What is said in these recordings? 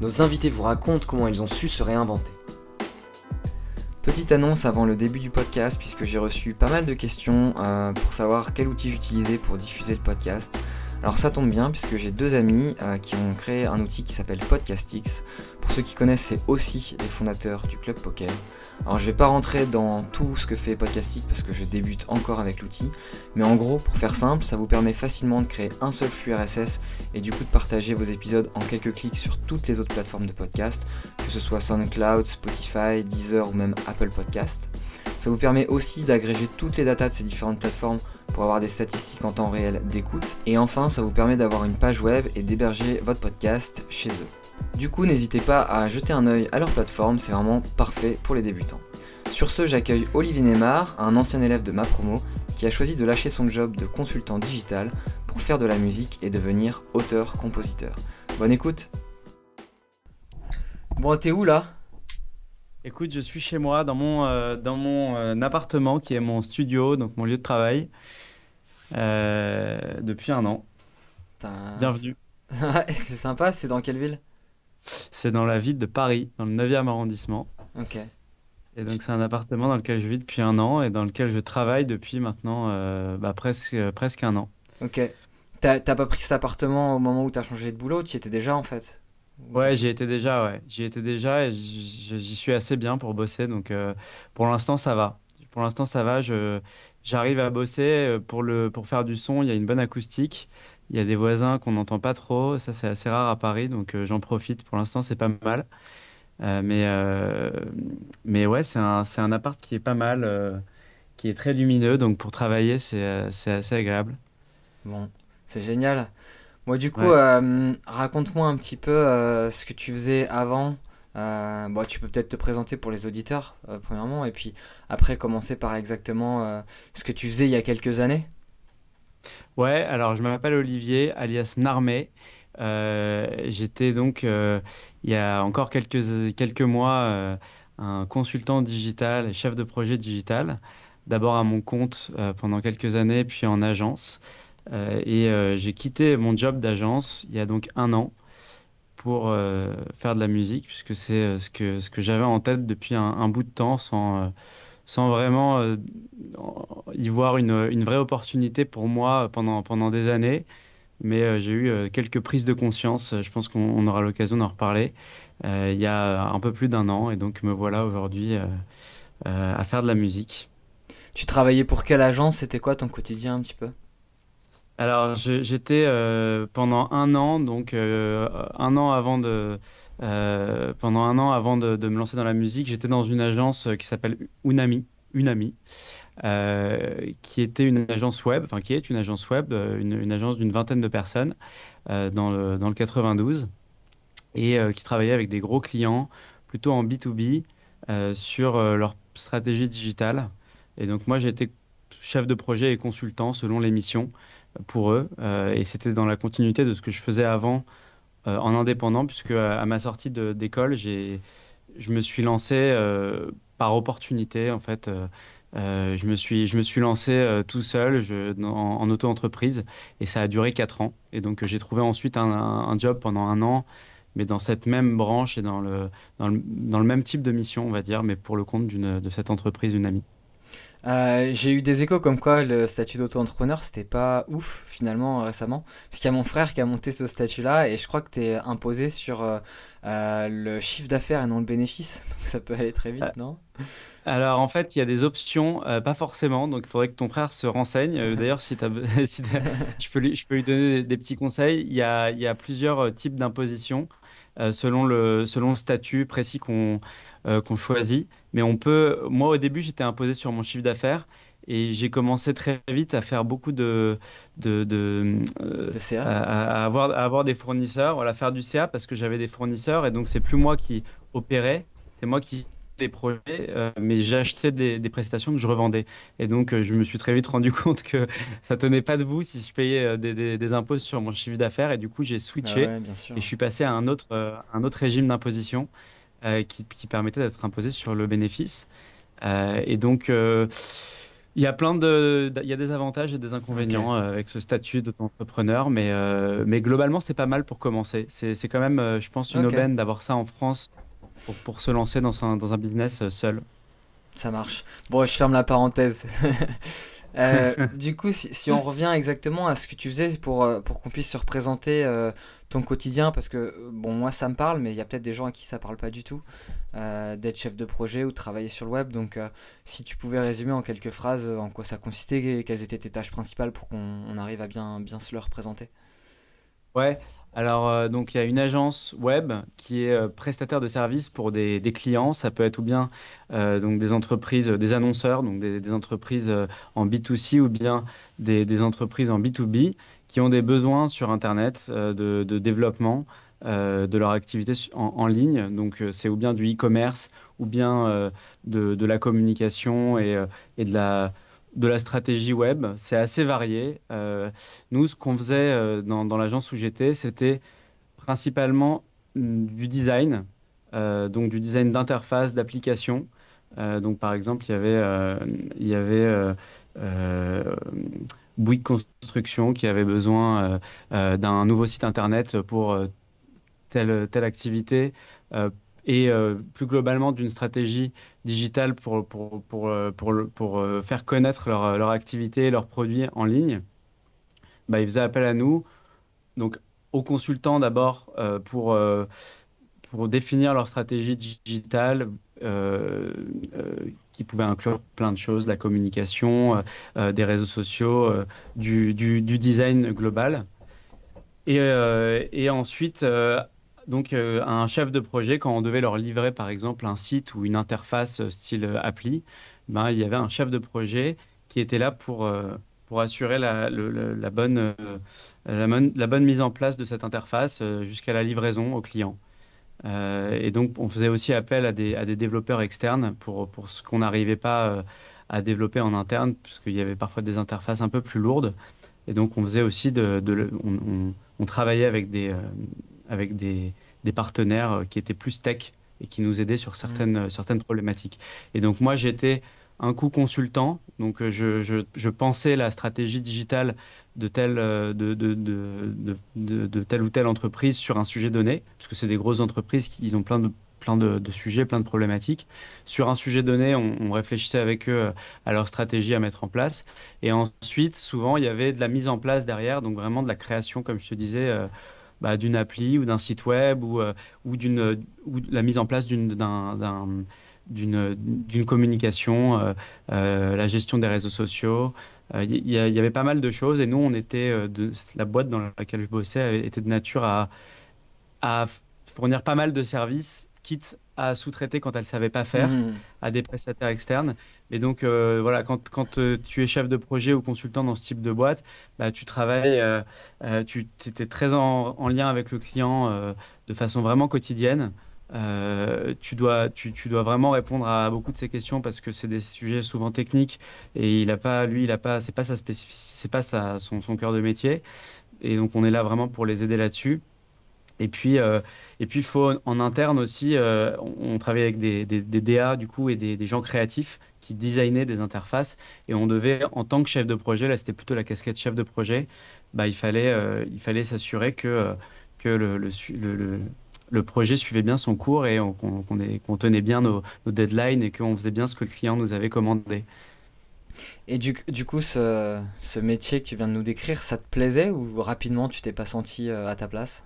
nos invités vous racontent comment ils ont su se réinventer. Petite annonce avant le début du podcast, puisque j'ai reçu pas mal de questions euh, pour savoir quel outil j'utilisais pour diffuser le podcast. Alors ça tombe bien puisque j'ai deux amis euh, qui ont créé un outil qui s'appelle Podcastix. Pour ceux qui connaissent, c'est aussi les fondateurs du club poker. Alors je vais pas rentrer dans tout ce que fait Podcastix parce que je débute encore avec l'outil, mais en gros, pour faire simple, ça vous permet facilement de créer un seul flux RSS et du coup de partager vos épisodes en quelques clics sur toutes les autres plateformes de podcast, que ce soit SoundCloud, Spotify, Deezer ou même Apple Podcast. Ça vous permet aussi d'agréger toutes les datas de ces différentes plateformes pour avoir des statistiques en temps réel d'écoute. Et enfin, ça vous permet d'avoir une page web et d'héberger votre podcast chez eux. Du coup, n'hésitez pas à jeter un œil à leur plateforme, c'est vraiment parfait pour les débutants. Sur ce, j'accueille Olivier Neymar, un ancien élève de ma promo, qui a choisi de lâcher son job de consultant digital pour faire de la musique et devenir auteur-compositeur. Bonne écoute Bon, t'es où là? Écoute, je suis chez moi, dans mon, euh, dans mon euh, appartement qui est mon studio, donc mon lieu de travail, euh, depuis un an. Putain, Bienvenue. c'est sympa, c'est dans quelle ville? C'est dans la ville de Paris, dans le 9e arrondissement. Ok. Et donc, c'est un appartement dans lequel je vis depuis un an et dans lequel je travaille depuis maintenant euh, bah, presque, presque un an. Ok. T'as t'as pas pris cet appartement au moment où t'as changé de boulot, tu y étais déjà en fait? Ouais, j'y étais déjà, ouais. J'y étais déjà et j'y suis assez bien pour bosser. Donc, euh, pour l'instant, ça va. Pour l'instant, ça va. J'arrive à bosser euh, pour le, pour faire du son. Il y a une bonne acoustique. Il y a des voisins qu'on n'entend pas trop. Ça, c'est assez rare à Paris. Donc, euh, j'en profite. Pour l'instant, c'est pas mal. Mais, mais ouais, c'est un, un appart qui est pas mal, qui est très lumineux. Donc, pour travailler, c'est, c'est assez agréable. Bon, c'est génial. Moi, du coup, Ouais. euh, raconte-moi un petit peu euh, ce que tu faisais avant. Euh, bon, tu peux peut-être te présenter pour les auditeurs, euh, premièrement, et puis après commencer par exactement ce que tu faisais il y a quelques années. Ouais, alors je m'appelle Olivier, alias Narmé. J'étais donc, il y a encore quelques, quelques mois, un consultant digital et chef de projet digital. D'abord à mon compte pendant quelques années, puis en agence. Euh, et euh, j'ai quitté mon job d'agence il y a donc un an pour euh, faire de la musique, puisque c'est ce que, ce que j'avais en tête depuis un, bout de temps, sans, sans vraiment y voir une, une vraie opportunité pour moi pendant, pendant des années. Mais j'ai eu quelques prises de conscience, je pense qu'on on aura l'occasion d'en reparler, il y a un peu plus d'un an, et donc me voilà aujourd'hui à faire de la musique. Tu travaillais pour quelle agence? C'était quoi ton quotidien un petit peu? Alors, j'étais euh, pendant un an, donc euh, un an avant de, euh, pendant un an avant de, me lancer dans la musique, j'étais dans une agence qui s'appelle Unami, Unami, qui était une agence web, enfin qui est une agence web, une, agence d'une vingtaine de personnes dans le, dans le 92 et qui travaillait avec des gros clients, plutôt en B2B, euh, sur leur stratégie digitale. Et donc moi, été chef de projet et consultant selon les missions pour eux. Euh, et c'était dans la continuité de ce que je faisais avant euh, en indépendant, puisque à, ma sortie d'école, je me suis lancé euh, par opportunité, en fait. Je me suis, je me suis lancé tout seul je, en auto-entreprise et ça a duré quatre ans. Et donc j'ai trouvé ensuite un, job pendant un an, mais dans cette même branche et dans le, dans le, dans le même type de mission, on va dire, mais pour le compte de cette entreprise, une amie. Euh, j'ai eu des échos comme quoi le statut d'auto-entrepreneur c'était pas ouf finalement récemment. Parce qu'il y a mon frère qui a monté ce statut-là et je crois que t'es imposé sur euh, euh, le chiffre d'affaires et non le bénéfice. Donc ça peut aller très vite, Euh, non? Alors en fait, il y a des options, euh, pas forcément, donc il faudrait que ton frère se renseigne. Euh, d'ailleurs, si si je peux lui, je peux lui donner des, des petits conseils. Il y a, il y a plusieurs euh, types d'imposition euh, selon le, selon le statut précis qu'on euh, qu'on choisit. Mais on peut, moi au début, j'étais imposé sur mon chiffre d'affaires Et j'ai commencé très vite à faire beaucoup de, de, de, à, à avoir, à avoir des fournisseurs, voilà, faire du CA parce que j'avais des fournisseurs et donc c'est plus moi qui opérais, c'est moi qui les projets, euh, mais j'achetais des, des prestations que je revendais. Et donc euh, je me suis très vite rendu compte que ça tenait pas debout si je payais euh, des, des- des impôts sur mon chiffre d'affaires et du coup j'ai Ah switché ouais, sûr. et je suis passé à un autre, un autre régime d'imposition qui, qui permettait d'être imposé sur le bénéfice. Et donc, il y a plein de, il y a des avantages et des inconvénients avec ce statut d'auto-entrepreneur, mais, mais globalement, c'est pas mal pour commencer. C'est, quand même, je pense, une aubaine d'avoir ça en France pour, pour se lancer dans un, dans un business euh, seul. Ça marche. Bon, je ferme la parenthèse. Euh, du coup, si, si on revient exactement à ce que tu faisais pour, euh, pour qu'on puisse se représenter euh, ton quotidien, parce que, bon, moi ça me parle, mais il y a peut-être des gens à qui ça parle pas du tout, euh, d'être chef de projet ou de travailler sur le web. Donc, si tu pouvais résumer en quelques phrases en quoi ça consistait et quelles étaient tes tâches principales pour qu'on on arrive à bien, bien se le représenter? Ouais, alors euh, donc il y a une agence web qui est euh, prestataire de services pour des, clients. Ça peut être ou bien euh, donc des entreprises, des annonceurs, donc des, entreprises en B2C ou bien des, entreprises en B2B qui ont des besoins sur Internet de, développement de leur activité en, ligne. Donc c'est ou bien du e-commerce ou bien de, la communication et de la de la stratégie web, c'est assez varié. Euh, nous, ce qu'on faisait euh, dans, l'agence où j'étais, c'était principalement mm, du design, euh, donc du design d'interface, d'application. Donc, par exemple, il y avait, il Bouygues Construction qui avait besoin d'un nouveau site internet pour telle, telle activité. Et euh, plus globalement d'une stratégie digitale pour, pour, pour, euh, pour, pour, euh, faire connaître leur, leur activité, leurs produits en ligne, bah, ils faisaient appel à nous, donc aux consultants d'abord pour, pour définir leur stratégie digitale qui pouvait inclure plein de choses, la communication, des réseaux sociaux, du, du, du design global. Et, et ensuite, donc, euh, un chef de projet, quand on devait leur livrer par exemple un site ou une interface euh, style euh, appli, ben, il y avait un chef de projet qui était là pour, euh, pour assurer la, bonne, la, bonne mise en place de cette interface jusqu'à la livraison au client. Et donc, on faisait aussi appel à des, à des développeurs externes pour, pour ce qu'on n'arrivait pas à développer en interne, puisqu'il y avait parfois des interfaces un peu plus lourdes. Et donc, on faisait aussi de, on, travaillait avec des, avec des, des partenaires euh, qui étaient plus tech et qui nous aidaient sur certaines, euh, certaines problématiques. Et donc, moi, j'étais un coup consultant, donc euh, je, je, je pensais la stratégie digitale de telle, de, de, de, de, telle ou telle entreprise sur un sujet donné, parce que c'est des grosses entreprises qui ils ont plein de plein de, de sujets, plein de problématiques. Sur un sujet donné, on, on réfléchissait avec eux à leur stratégie à mettre en place. Et ensuite, souvent, il y avait de la mise en place derrière, donc vraiment de la création, comme je te disais, euh, bah, d'une appli ou d'un site web ou, euh, ou d'une ou la mise en place d'une d'un- d'un- d'une d'une communication, euh, euh, la gestion des réseaux sociaux. Il y, avait pas mal de choses et nous, on était de la boîte dans laquelle je bossais était de nature à, à fournir pas mal de services, quitte à sous-traiter quand elle savait pas faire Mhm. à des prestataires externes. Et donc, euh, voilà, quand, quand euh, tu es chef de projet ou consultant dans ce type de boîte, bah, tu travailles, euh, tu étais très en, en lien avec le client de façon vraiment quotidienne. Tu dois, tu, tu dois vraiment répondre à beaucoup de ces questions parce que c'est des sujets souvent techniques et il a pas, lui, il a pas, c'est pas sa spécificité, c'est pas sa, son, son cœur de métier. Et donc, on est là vraiment pour les aider là-dessus. Et puis, euh, et faut en interne aussi, euh, on, travaille avec des, des, DA du coup et des, gens créatifs qui designaient des interfaces. Et on devait, en tant que chef de projet, là c'était plutôt la casquette chef de projet, bah, il fallait, euh, fallait s'assurer que, que le, le, projet suivait bien son cours et on- qu'on tenait bien nos, nos deadlines et qu'on faisait bien ce que le client nous avait commandé. Et du, du coup, ce, ce métier que tu viens de nous décrire, ça te plaisait ou rapidement tu t'es pas senti à ta place?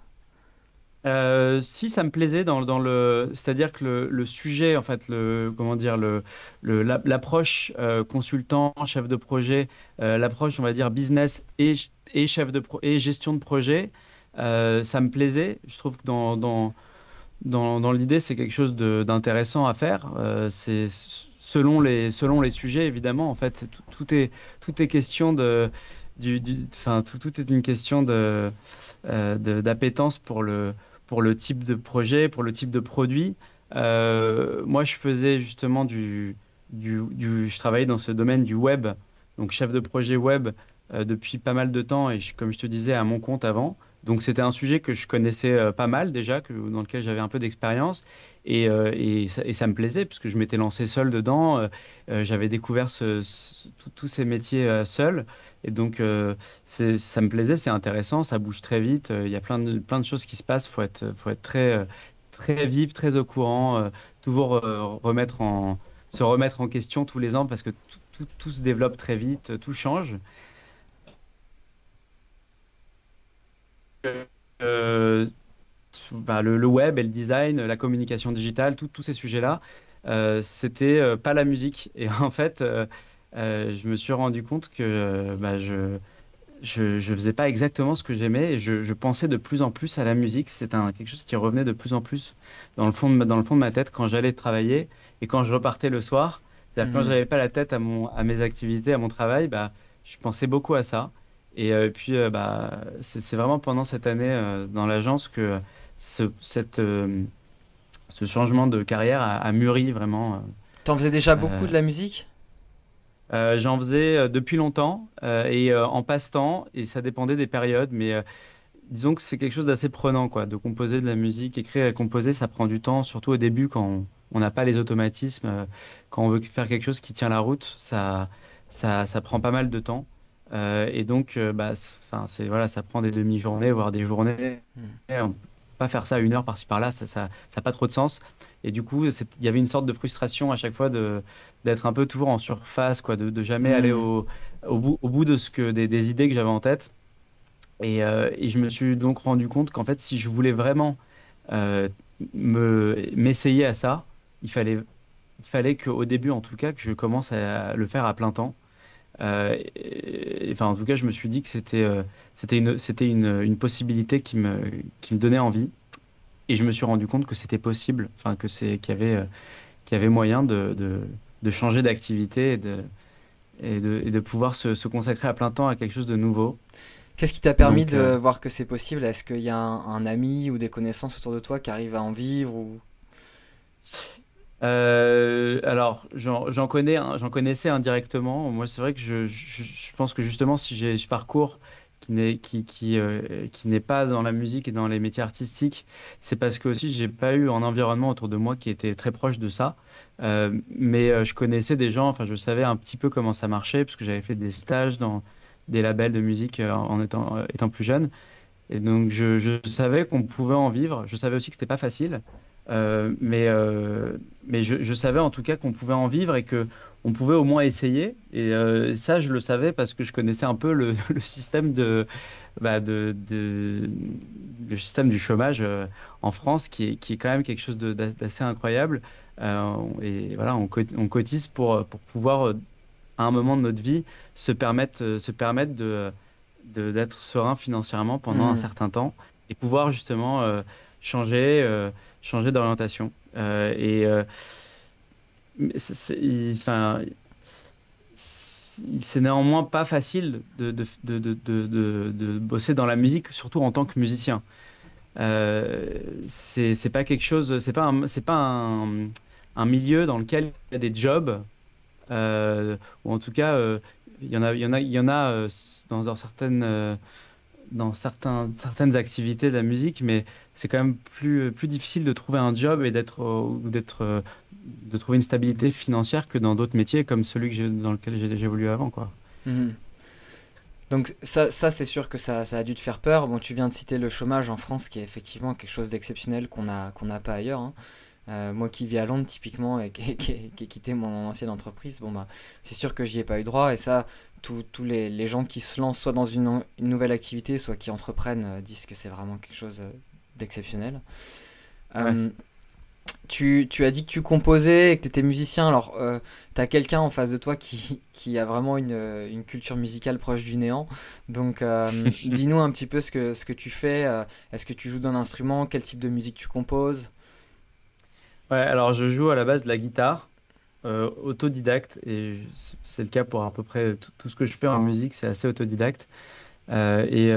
Euh, si ça me plaisait dans, le, c'est-à-dire que le, sujet, en fait, le, comment dire, le, le- la- l'approche euh, consultant, chef de projet, euh, l'approche, on va dire business et, et chef de pro, et gestion de projet, ça me plaisait. Je trouve que dans, dans, dans, l'idée, c'est quelque chose d'intéressant à faire. C'est selon les, selon les sujets, évidemment. En fait, tout, est, tout est question de. Du, du, tout, tout, est une question de, d'appétence pour le, pour le type de projet, pour le type de produit. Euh, moi, je faisais justement du, Je travaillais dans ce domaine du web, donc chef de projet web euh, depuis pas mal de temps et comme je te disais, à mon compte avant. Donc c'était un sujet que je connaissais euh, pas mal déjà, dans lequel j'avais un peu d'expérience. Et, ça, me plaisait puisque je m'étais lancé seul dedans. J'avais découvert tous ces métiers seul. Et donc ça me plaisait, c'est intéressant, ça bouge très vite. Il y a plein de, plein de choses qui se passent. Il faut être, faut être très, très vif, très au courant, toujours remettre en, se remettre en question tous les ans parce que tout, se développe très vite, tout change. Euh, bah, le, web et le design, la communication digitale, tous ces sujets-là, euh, c'était euh, pas la musique. Et en fait, euh, euh, je me suis rendu compte que bah, je, je, je faisais pas exactement ce que j'aimais et je, je, pensais de plus en plus à la musique. C'est quelque chose qui revenait de plus en plus dans le fond de, dans le fond de ma tête quand j'allais travailler et quand je repartais le soir. C'est-à-dire mmh. quand je n'avais pas la tête à, mon, à mes activités, à mon travail, bah, je pensais beaucoup à ça. Et, euh, puis, euh, bah, c'est vraiment pendant cette année euh, dans l'agence que ce, cette, euh, ce changement de carrière a, a mûri vraiment. T'en faisais déjà beaucoup de la musique? Euh, J'en faisais depuis longtemps euh, et euh, en passe-temps, et ça dépendait des périodes, mais disons que c'est quelque chose d'assez prenant, quoi, de composer de la musique. Écrire et composer, ça prend du temps, surtout au début quand on n'a pas les automatismes. quand on veut faire quelque chose qui tient la route, ça, ça, ça prend pas mal de temps. Euh, et donc, euh, bah, c'est voilà, ça prend des demi-journées, voire des journées. Mm. Et on peut pas faire ça une heure par-ci par-là, ça n'a ça, ça pas trop de sens. Et du coup, il y avait une sorte de frustration à chaque fois d'être un peu toujours en surface, quoi, de, de jamais mmh. aller au, au, bout, au bout de ce que des, des idées que j'avais en tête. Et, euh, et, je me suis donc rendu compte qu'en fait, si je voulais vraiment euh, me m'essayer à ça, il fallait il fallait qu'au début, en tout cas, que je commence à le faire à plein temps. Euh, et, enfin, en tout cas, je me suis dit que c'était euh, c'était une, une, une, possibilité qui me, qui me donnait envie. Et je me suis rendu compte que c'était possible, enfin, que c'est, qu'il y avait, euh, qu'il y avait moyen de, de, de changer d'activité et de, et de, et de pouvoir se, se, consacrer à plein temps à quelque chose de nouveau. Qu'est-ce qui t'a permis Donc, de euh... voir que c'est possible? Est-ce qu'il y a un, un, ami ou des connaissances autour de toi qui arrivent à en vivre ou... Euh, alors, j'en connais, j'en connaissais indirectement. Moi, c'est vrai que je, je, je, pense que justement, si ce parcours euh, qui n'est pas dans la musique et dans les métiers artistiques, c'est parce que aussi j'ai pas eu un environnement autour de moi qui était très proche de ça. Euh, mais euh, je connaissais des gens, enfin, je savais un petit peu comment ça marchait parce que j'avais fait des stages dans des labels de musique en étant plus jeune. Et donc, je, savais qu'on pouvait en vivre. Je savais aussi que c'était pas facile. Mais je, savais en tout cas qu'on pouvait en vivre et que on pouvait au moins essayer. Et euh, ça, je le savais parce que je connaissais un peu le, le système de, bah de, de, le système du chômage euh, en France, qui est, qui est quand même quelque chose d'assez incroyable. Euh, et voilà, on, on cotise pour, pour pouvoir, à un moment de notre vie, se permettre, se permettre de d'être serein financièrement pendant mmh. un certain temps et pouvoir justement changer changer d'orientation. Et euh, c'est néanmoins pas facile de, bosser dans la musique, surtout en tant que musicien. Euh, c'est pas quelque chose, c'est pas un, milieu dans lequel il y a des jobs, euh, ou en tout cas, il euh, y en a, il y en il y en a dans, dans certaines dans certains, certaines activités de la musique, mais c'est quand même plus, plus difficile de trouver un job et d'être, d'être, euh, de trouver une stabilité financière que dans d'autres métiers comme celui que dans lequel j'ai évolué avant. Quoi. Mmh. Donc ça, ça c'est sûr que ça, ça, a dû te faire peur. Bon, tu viens de citer le chômage en France, qui est effectivement quelque chose d'exceptionnel qu'on n'a qu'on pas ailleurs. Hein. Euh, moi qui vis à Londres typiquement et qui, qui, qui ai quitté mon ancienne entreprise, bon bah c'est sûr que j'y ai pas eu droit et ça, tous les, les, gens qui se lancent soit dans une, une nouvelle activité, soit qui entreprennent, euh, disent que c'est vraiment quelque chose euh, d'exceptionnel. Ouais. Euh, tu, tu, as dit que tu composais et que tu étais musicien, alors euh, tu as quelqu'un en face de toi qui, qui a vraiment une, une, culture musicale proche du néant. Donc dis-nous un petit peu ce que, ce que tu fais. Est-ce que tu joues d'un instrument? Quel type de musique tu composes? Alors je joue à la base de la guitare. autodidacte et c'est le cas pour à peu près tout, ce que je fais en musique, c'est assez autodidacte. et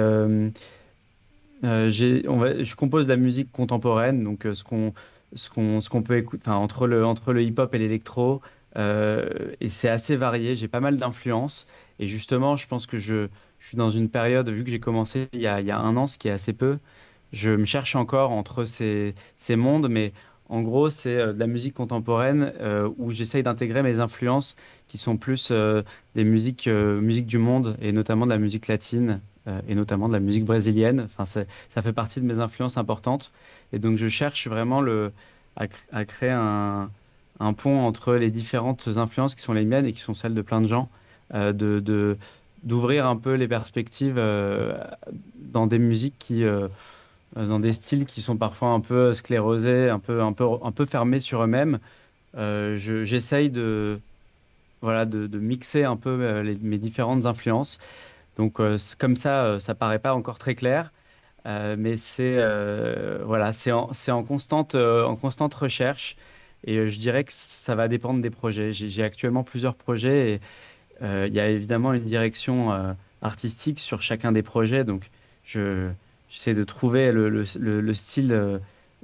j'ai, on va, je compose de la musique contemporaine, donc ce qu'on peut écouter, entre le hip-hop et l'électro, et c'est assez varié. J'ai pas mal d'influences et justement, je pense que je, suis dans une période, vu que j'ai commencé il y, a, il y, a, un an, ce qui est assez peu, je me cherche encore entre ces, ces mondes, mais en gros, c'est euh, de la musique contemporaine euh, où j'essaye d'intégrer mes influences qui sont plus euh, des musiques, du monde et notamment de la musique latine et notamment de la musique brésilienne. Enfin, ça fait partie de mes influences importantes. Et donc, je cherche vraiment à, créer un, pont entre les différentes influences qui sont les miennes et qui sont celles de plein de gens, d'ouvrir un peu les perspectives dans des musiques qui dans des styles qui sont parfois un peu sclérosés, un peu, un peu, un peu fermés sur eux-mêmes. Euh, J'essaye de, voilà, de, mixer un peu euh, mes différentes influences. Donc euh, comme ça, ça paraît pas encore très clair, mais c'est voilà, en, en, constante, en constante recherche. Et je dirais que ça va dépendre des projets. J'ai actuellement plusieurs projets et il y a évidemment une direction artistique sur chacun des projets. Donc je j'essaie de trouver le, le, le, style euh,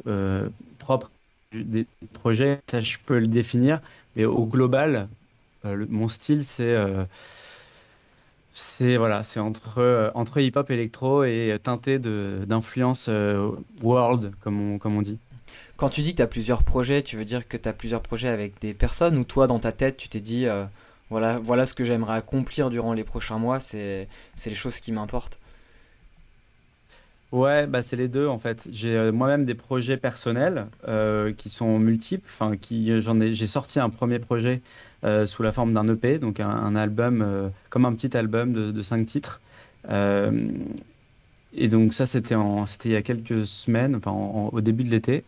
euh, propre des projets. je peux le définir, mais au global, euh, mon style, c'est c'est voilà, c'est entre hip-hop, électro et teinté d'influence world, comme on dit. Quand tu dis que tu as plusieurs projets, tu veux dire que tu as plusieurs projets avec des personnes ou toi dans ta tête, tu t'es dit voilà voilà ce que j'aimerais accomplir durant les prochains mois, c'est les choses qui m'importent? Ouais, bah c'est les deux en fait. J'ai euh, moi-même des projets personnels euh, qui sont multiples. Enfin, qui j'en ai, j'ai sorti un premier projet euh, sous la forme d'un EP, donc un, album comme un petit album de, de cinq titres. et donc ça, c'était en, c'était il y a quelques semaines, enfin au début de l'été.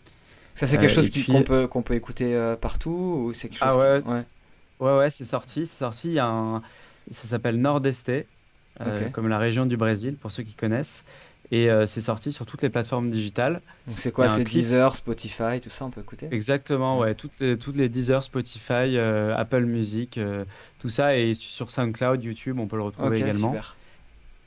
Ça, c'est quelque chose qu'on peut qu'on peut écouter partout ou c'est quelque chose Ah ouais. ouais. Ouais, ouais, c'est sorti, c'est sorti. Il y a un, ça s'appelle Nordeste, comme la région du Brésil pour ceux qui connaissent. Et euh, c'est sorti sur toutes les plateformes digitales. Donc c'est quoi C'est Deezer, Spotify, tout ça, on peut écouter? Exactement, ouais. Toutes, les, toutes les Deezer, Spotify, euh, Apple Music, euh, tout ça. Et sur SoundCloud, YouTube, on peut le retrouver également. Super.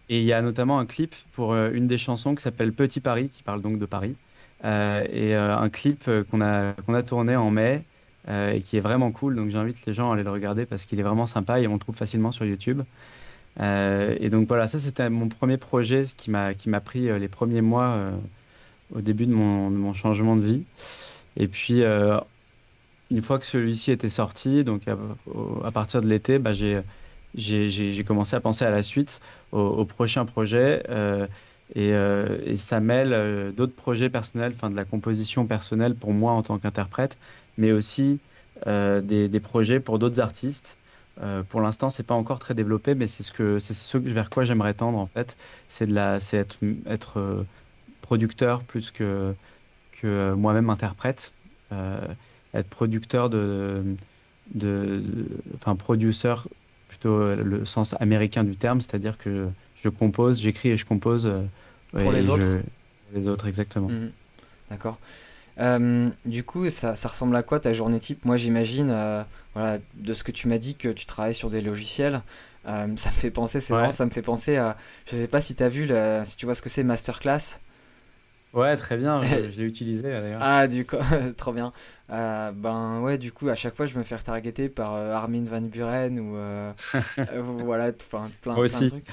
Et il y a notamment un clip pour une des chansons qui s'appelle Petit Paris, qui parle donc de Paris. et un clip qu'on a, qu'on a tourné en mai. et qui est vraiment cool, donc j'invite les gens à aller le regarder parce qu'il est vraiment sympa et on le trouve facilement sur YouTube. Euh, et donc voilà, ça c'était mon premier projet, ce qui m'a pris euh, les premiers mois euh, au début de mon, changement de vie. Et puis une fois que celui-ci était sorti, donc à, partir de l'été, bah, j'ai commencé à penser à la suite, au, au prochain projet. Et, ça mêle d'autres projets personnels, enfin de la composition personnelle pour moi en tant qu'interprète, mais aussi des, projets pour d'autres artistes. Euh, pour l'instant, c'est pas encore très développé, mais c'est ce que c'est ce vers quoi j'aimerais tendre en fait. C'est de la, c'est être, être euh, producteur plus que que euh, moi-même interprète. être producteur de, de, enfin producer plutôt le sens américain du terme, c'est-à-dire que je compose, j'écris et je compose pour les autres? les autres, exactement. Mmh. D'accord. Du coup, ça, ça, ressemble à quoi ta journée type? Moi, j'imagine, voilà, de ce que tu m'as dit, que tu travailles sur des logiciels. Euh, ça me fait penser, c'est ouais. ça me fait penser à. Je sais pas si tu as vu, si tu vois ce que c'est Masterclass. Ouais, très bien, je, l'ai utilisé d'ailleurs. Ah, du coup, trop bien. Euh, ben ouais, du coup, à chaque fois, je me fais targeter par euh, Armin Van Buren ou euh, voilà, enfin plein, plein, de trucs.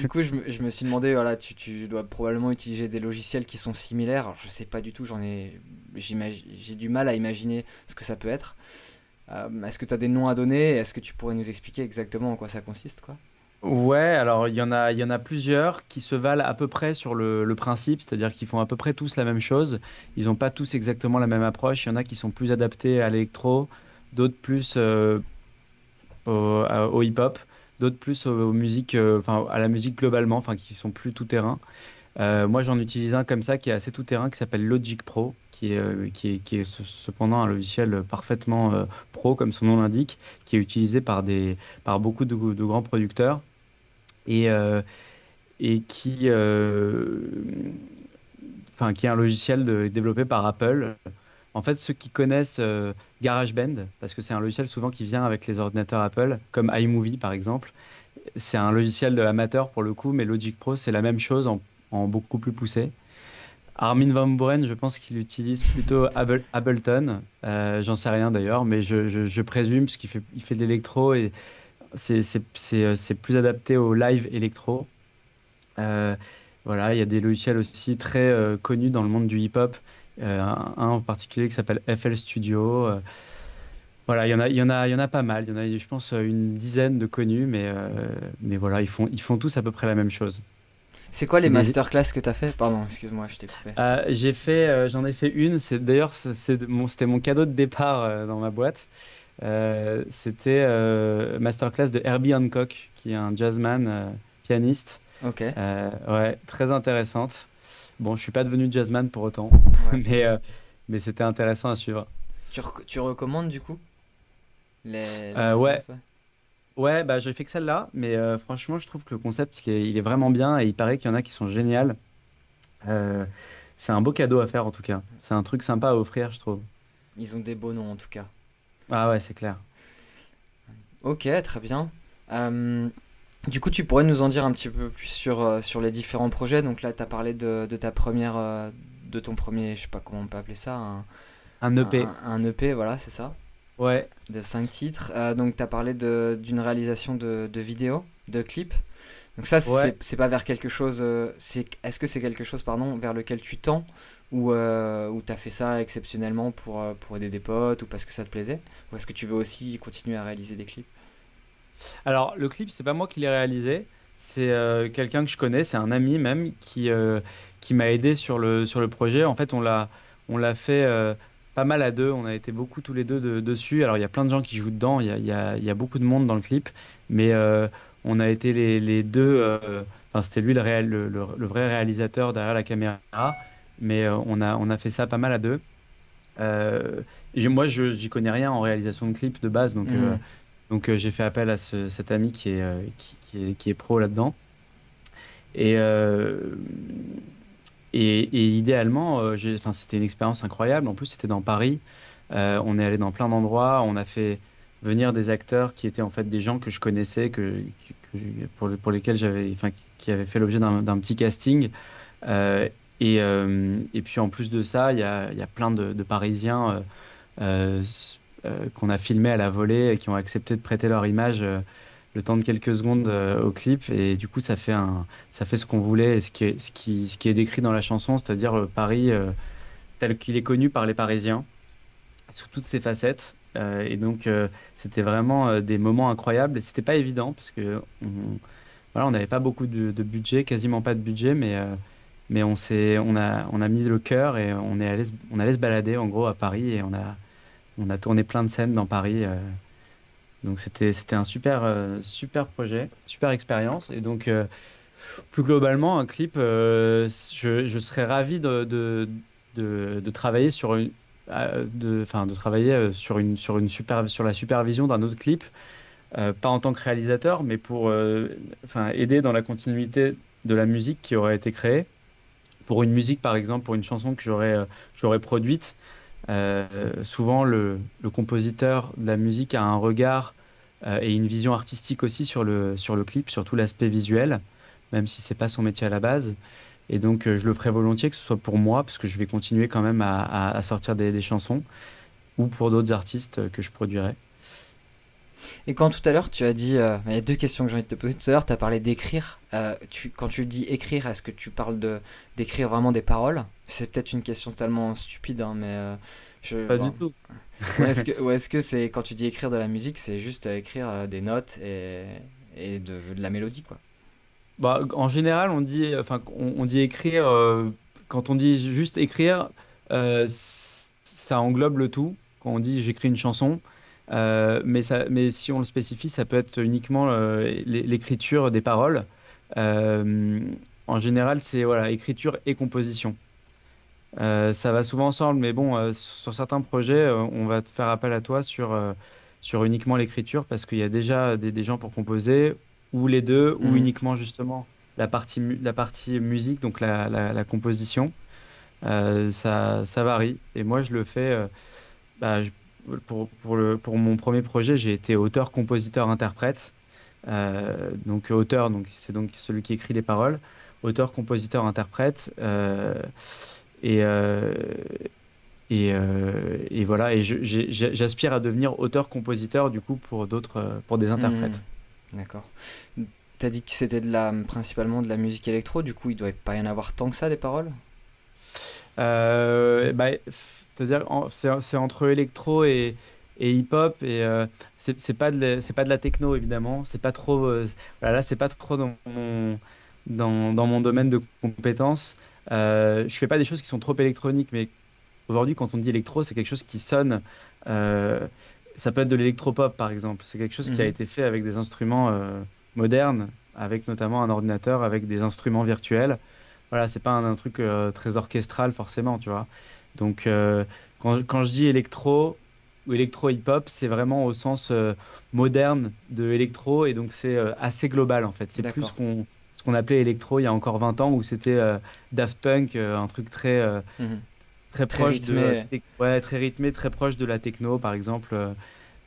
du coup, je, je, me suis demandé, voilà, tu, tu, dois probablement utiliser des logiciels qui sont similaires. Alors, je sais pas du tout, j'en ai, j'ai du mal à imaginer ce que ça peut être. Est-ce que tu as des noms à donner? Est-ce que tu pourrais nous expliquer exactement en quoi ça consiste, quoi? Ouais, alors il y en a, il y en a plusieurs qui se valent à peu près sur le, principe, c'est-à-dire qu'ils font à peu près tous la même chose. Ils n'ont pas tous exactement la même approche. Il y en a qui sont plus adaptés à l'électro, d'autres plus euh, au, hip-hop, d'autres plus euh, à la musique globalement, enfin qui sont plus tout terrain. Euh, moi, j'en utilise un comme ça qui est assez tout terrain, qui s'appelle Logic Pro, qui est, est cependant un logiciel parfaitement pro, comme son nom l'indique, qui est utilisé par, des, par beaucoup de, grands producteurs et, euh, et qui, euh, enfin, qui est un logiciel développé par Apple. En fait, ceux qui connaissent GarageBand, parce que c'est un logiciel souvent qui vient avec les ordinateurs Apple, comme iMovie par exemple, c'est un logiciel de l'amateur pour le coup, mais Logic Pro, c'est la même chose en, beaucoup plus poussé. Armin Van Buren, je pense qu'il utilise plutôt Ableton. Euh, j'en sais rien d'ailleurs, mais je, présume, parce qu'il fait, de l'électro et c'est plus adapté au live électro. Euh, voilà, il y a des logiciels aussi très euh, connus dans le monde du hip-hop. un, en particulier qui s'appelle FL Studio. Voilà, il y en a, pas mal. Il y en a, je pense, une dizaine de connus, mais, euh, voilà, ils font tous à peu près la même chose. C'est quoi les masterclass que tu as fait Pardon, excuse-moi, je t'ai coupé. Euh, j'ai fait, euh, j'en ai fait une. C'est d'ailleurs, c'était mon, mon cadeau de départ dans ma boîte. c'était masterclass de Herbie Hancock, qui est un jazzman pianiste. Ok. ouais, très intéressante. Bon, je suis pas devenu jazzman pour autant, mais mais c'était intéressant à suivre. Tu, tu recommandes du coup? Euh, ouais. ouais. Bah j'ai fait que celle-là, mais euh, franchement, je trouve que le concept, il est vraiment bien et il paraît qu'il y en a qui sont géniales. Euh, c'est un beau cadeau à faire en tout cas. C'est un truc sympa à offrir, je trouve. Ils ont des beaux noms en tout cas. Ah ouais, c'est clair. Ok, très bien. du coup, tu pourrais nous en dire un petit peu plus sur, sur les différents projets. Donc là, tu as parlé de, de ta première, de ton premier, je sais pas comment on peut appeler ça, un, un EP. Un, un EP, voilà, c'est ça. Ouais. De 5 titres. Euh, donc, tu as parlé d'une réalisation de, de vidéos, de clips. Donc, ça, c'est pas vers quelque chose. Euh, Est-ce que c'est quelque chose, pardon, vers lequel tu tends Ou euh, tu as fait ça exceptionnellement pour, euh, pour aider des potes ou parce que ça te plaisait Ou est-ce que tu veux aussi continuer à réaliser des clips? Alors, le clip, c'est pas moi qui l'ai réalisé. C'est quelqu'un que je connais, c'est un ami même qui, qui m'a aidé sur le, sur le projet. En fait, on l'a fait pas mal à deux. On a été beaucoup tous les deux dessus. Alors, il y a plein de gens qui jouent dedans. Il y a, beaucoup de monde dans le clip. Mais euh, on a été les, deux. Euh, enfin, c'était lui le, réel, le, vrai réalisateur derrière la caméra. Mais euh, on, a, on a fait ça pas mal à deux. moi, je j'y connais rien en réalisation de clip de base. Donc, mmh. donc j'ai fait appel à cet ami qui est, qui, est, qui est pro là-dedans. Et, et, idéalement, euh, c'était une expérience incroyable. En plus, c'était dans Paris. Euh, on est allé dans plein d'endroits. On a fait venir des acteurs qui étaient en fait des gens que je connaissais, que, pour, lesquels j'avais, enfin, qui, avaient fait l'objet d'un petit casting. Euh, et, et, puis en plus de ça, il y a, plein de Parisiens qu'on a filmés à la volée et qui ont accepté de prêter leur image le temps de quelques secondes euh, au clip. Et du coup ça fait un ça fait ce qu'on voulait et ce qui est ce qui ce qui est décrit dans la chanson c'est-à-dire euh, Paris euh, tel qu'il est connu par les Parisiens sous toutes ses facettes. Et donc c'était vraiment des moments incroyables. Et c'était pas évident parce que on, voilà on n'avait pas beaucoup de, budget quasiment pas de budget mais mais on s'est on a on a mis le cœur et on est allé on allait se balader en gros à Paris et on a on a tourné plein de scènes dans Paris donc c'était un super euh, super projet, super expérience. Et donc euh, plus globalement un clip, euh, je, serais ravi de, de, travailler sur une de, de travailler sur une sur une sur la supervision d'un autre clip, pas en tant que réalisateur, mais pour enfin aider dans la continuité de la musique qui aurait été créée. Pour une musique par exemple pour une chanson que j'aurais produite euh, souvent, le, compositeur de la musique a un regard euh, et une vision artistique aussi sur le, sur le clip, sur tout l'aspect visuel, même si c'est pas son métier à la base. Et donc, euh, je le ferai volontiers, que ce soit pour moi, parce que je vais continuer quand même à, sortir des, chansons, ou pour d'autres artistes que je produirai. Et quand tout à l'heure tu as dit, il y a deux questions que j'ai envie de te poser. Tout à l'heure, tu as parlé d'écrire. tu, quand tu dis écrire, est-ce que tu parles de d'écrire vraiment des paroles? C'est peut-être une question tellement stupide, hein, mais je, pas du tout. Ou est-ce que c'est quand tu dis écrire de la musique, c'est juste écrire euh, des notes et, et de, de, la mélodie, quoi? Bah, En général, on dit, enfin, on, dit écrire. Euh, quand on dit juste écrire, euh, ça englobe le tout. Quand on dit j'écris une chanson, mais, ça, mais si on le spécifie, ça peut être uniquement l'écriture des paroles. en général, c'est voilà, écriture et composition. Euh, ça va souvent ensemble, mais bon, euh, sur certains projets, euh, on va faire appel à toi sur, sur uniquement l'écriture parce qu'il y a déjà des, gens pour composer, ou les deux, ou mm. uniquement justement la partie, la partie musique, donc la, la, composition. ça, ça varie. Et moi, je le fais. Bah, pour, pour, le, pour mon premier projet, j'ai été auteur, compositeur, interprète. donc auteur, donc c'est donc celui qui écrit les paroles. Auteur, compositeur, interprète. et et, et, voilà, et j'aspire à devenir auteur-compositeur du coup pour d'autres, pour des interprètes. Mmh. D'accord. T'as dit que c'était de la, principalement de la musique électro, du coup il doit pas y en avoir tant que ça des paroles? Euh, bah, C'est-à-dire c'est entre électro et, et hip-hop et euh, c'est pas de c'est pas de la techno évidemment, c'est pas trop euh, voilà, là c'est pas trop dans mon dans, dans, mon domaine de compétences. Euh, je fais pas des choses qui sont trop électroniques, mais aujourd'hui quand on dit électro, c'est quelque chose qui sonne. Euh, ça peut être de l'électropop par exemple. C'est quelque chose qui a mhm. été fait avec des instruments moderne, avec notamment un ordinateur, avec des instruments virtuels. Voilà, c'est pas un, truc euh, très orchestral forcément, tu vois. Donc, euh, quand, quand, je dis électro ou électro-hip-hop, c'est vraiment au sens euh, moderne de électro, et donc c'est assez global en fait. C'est plus qu'on, ce qu'on appelait électro il y a encore 20 ans, où c'était Daft Punk, un truc très, très, proche rythmé. de. Ouais, très rythmé, très proche de la techno, par exemple.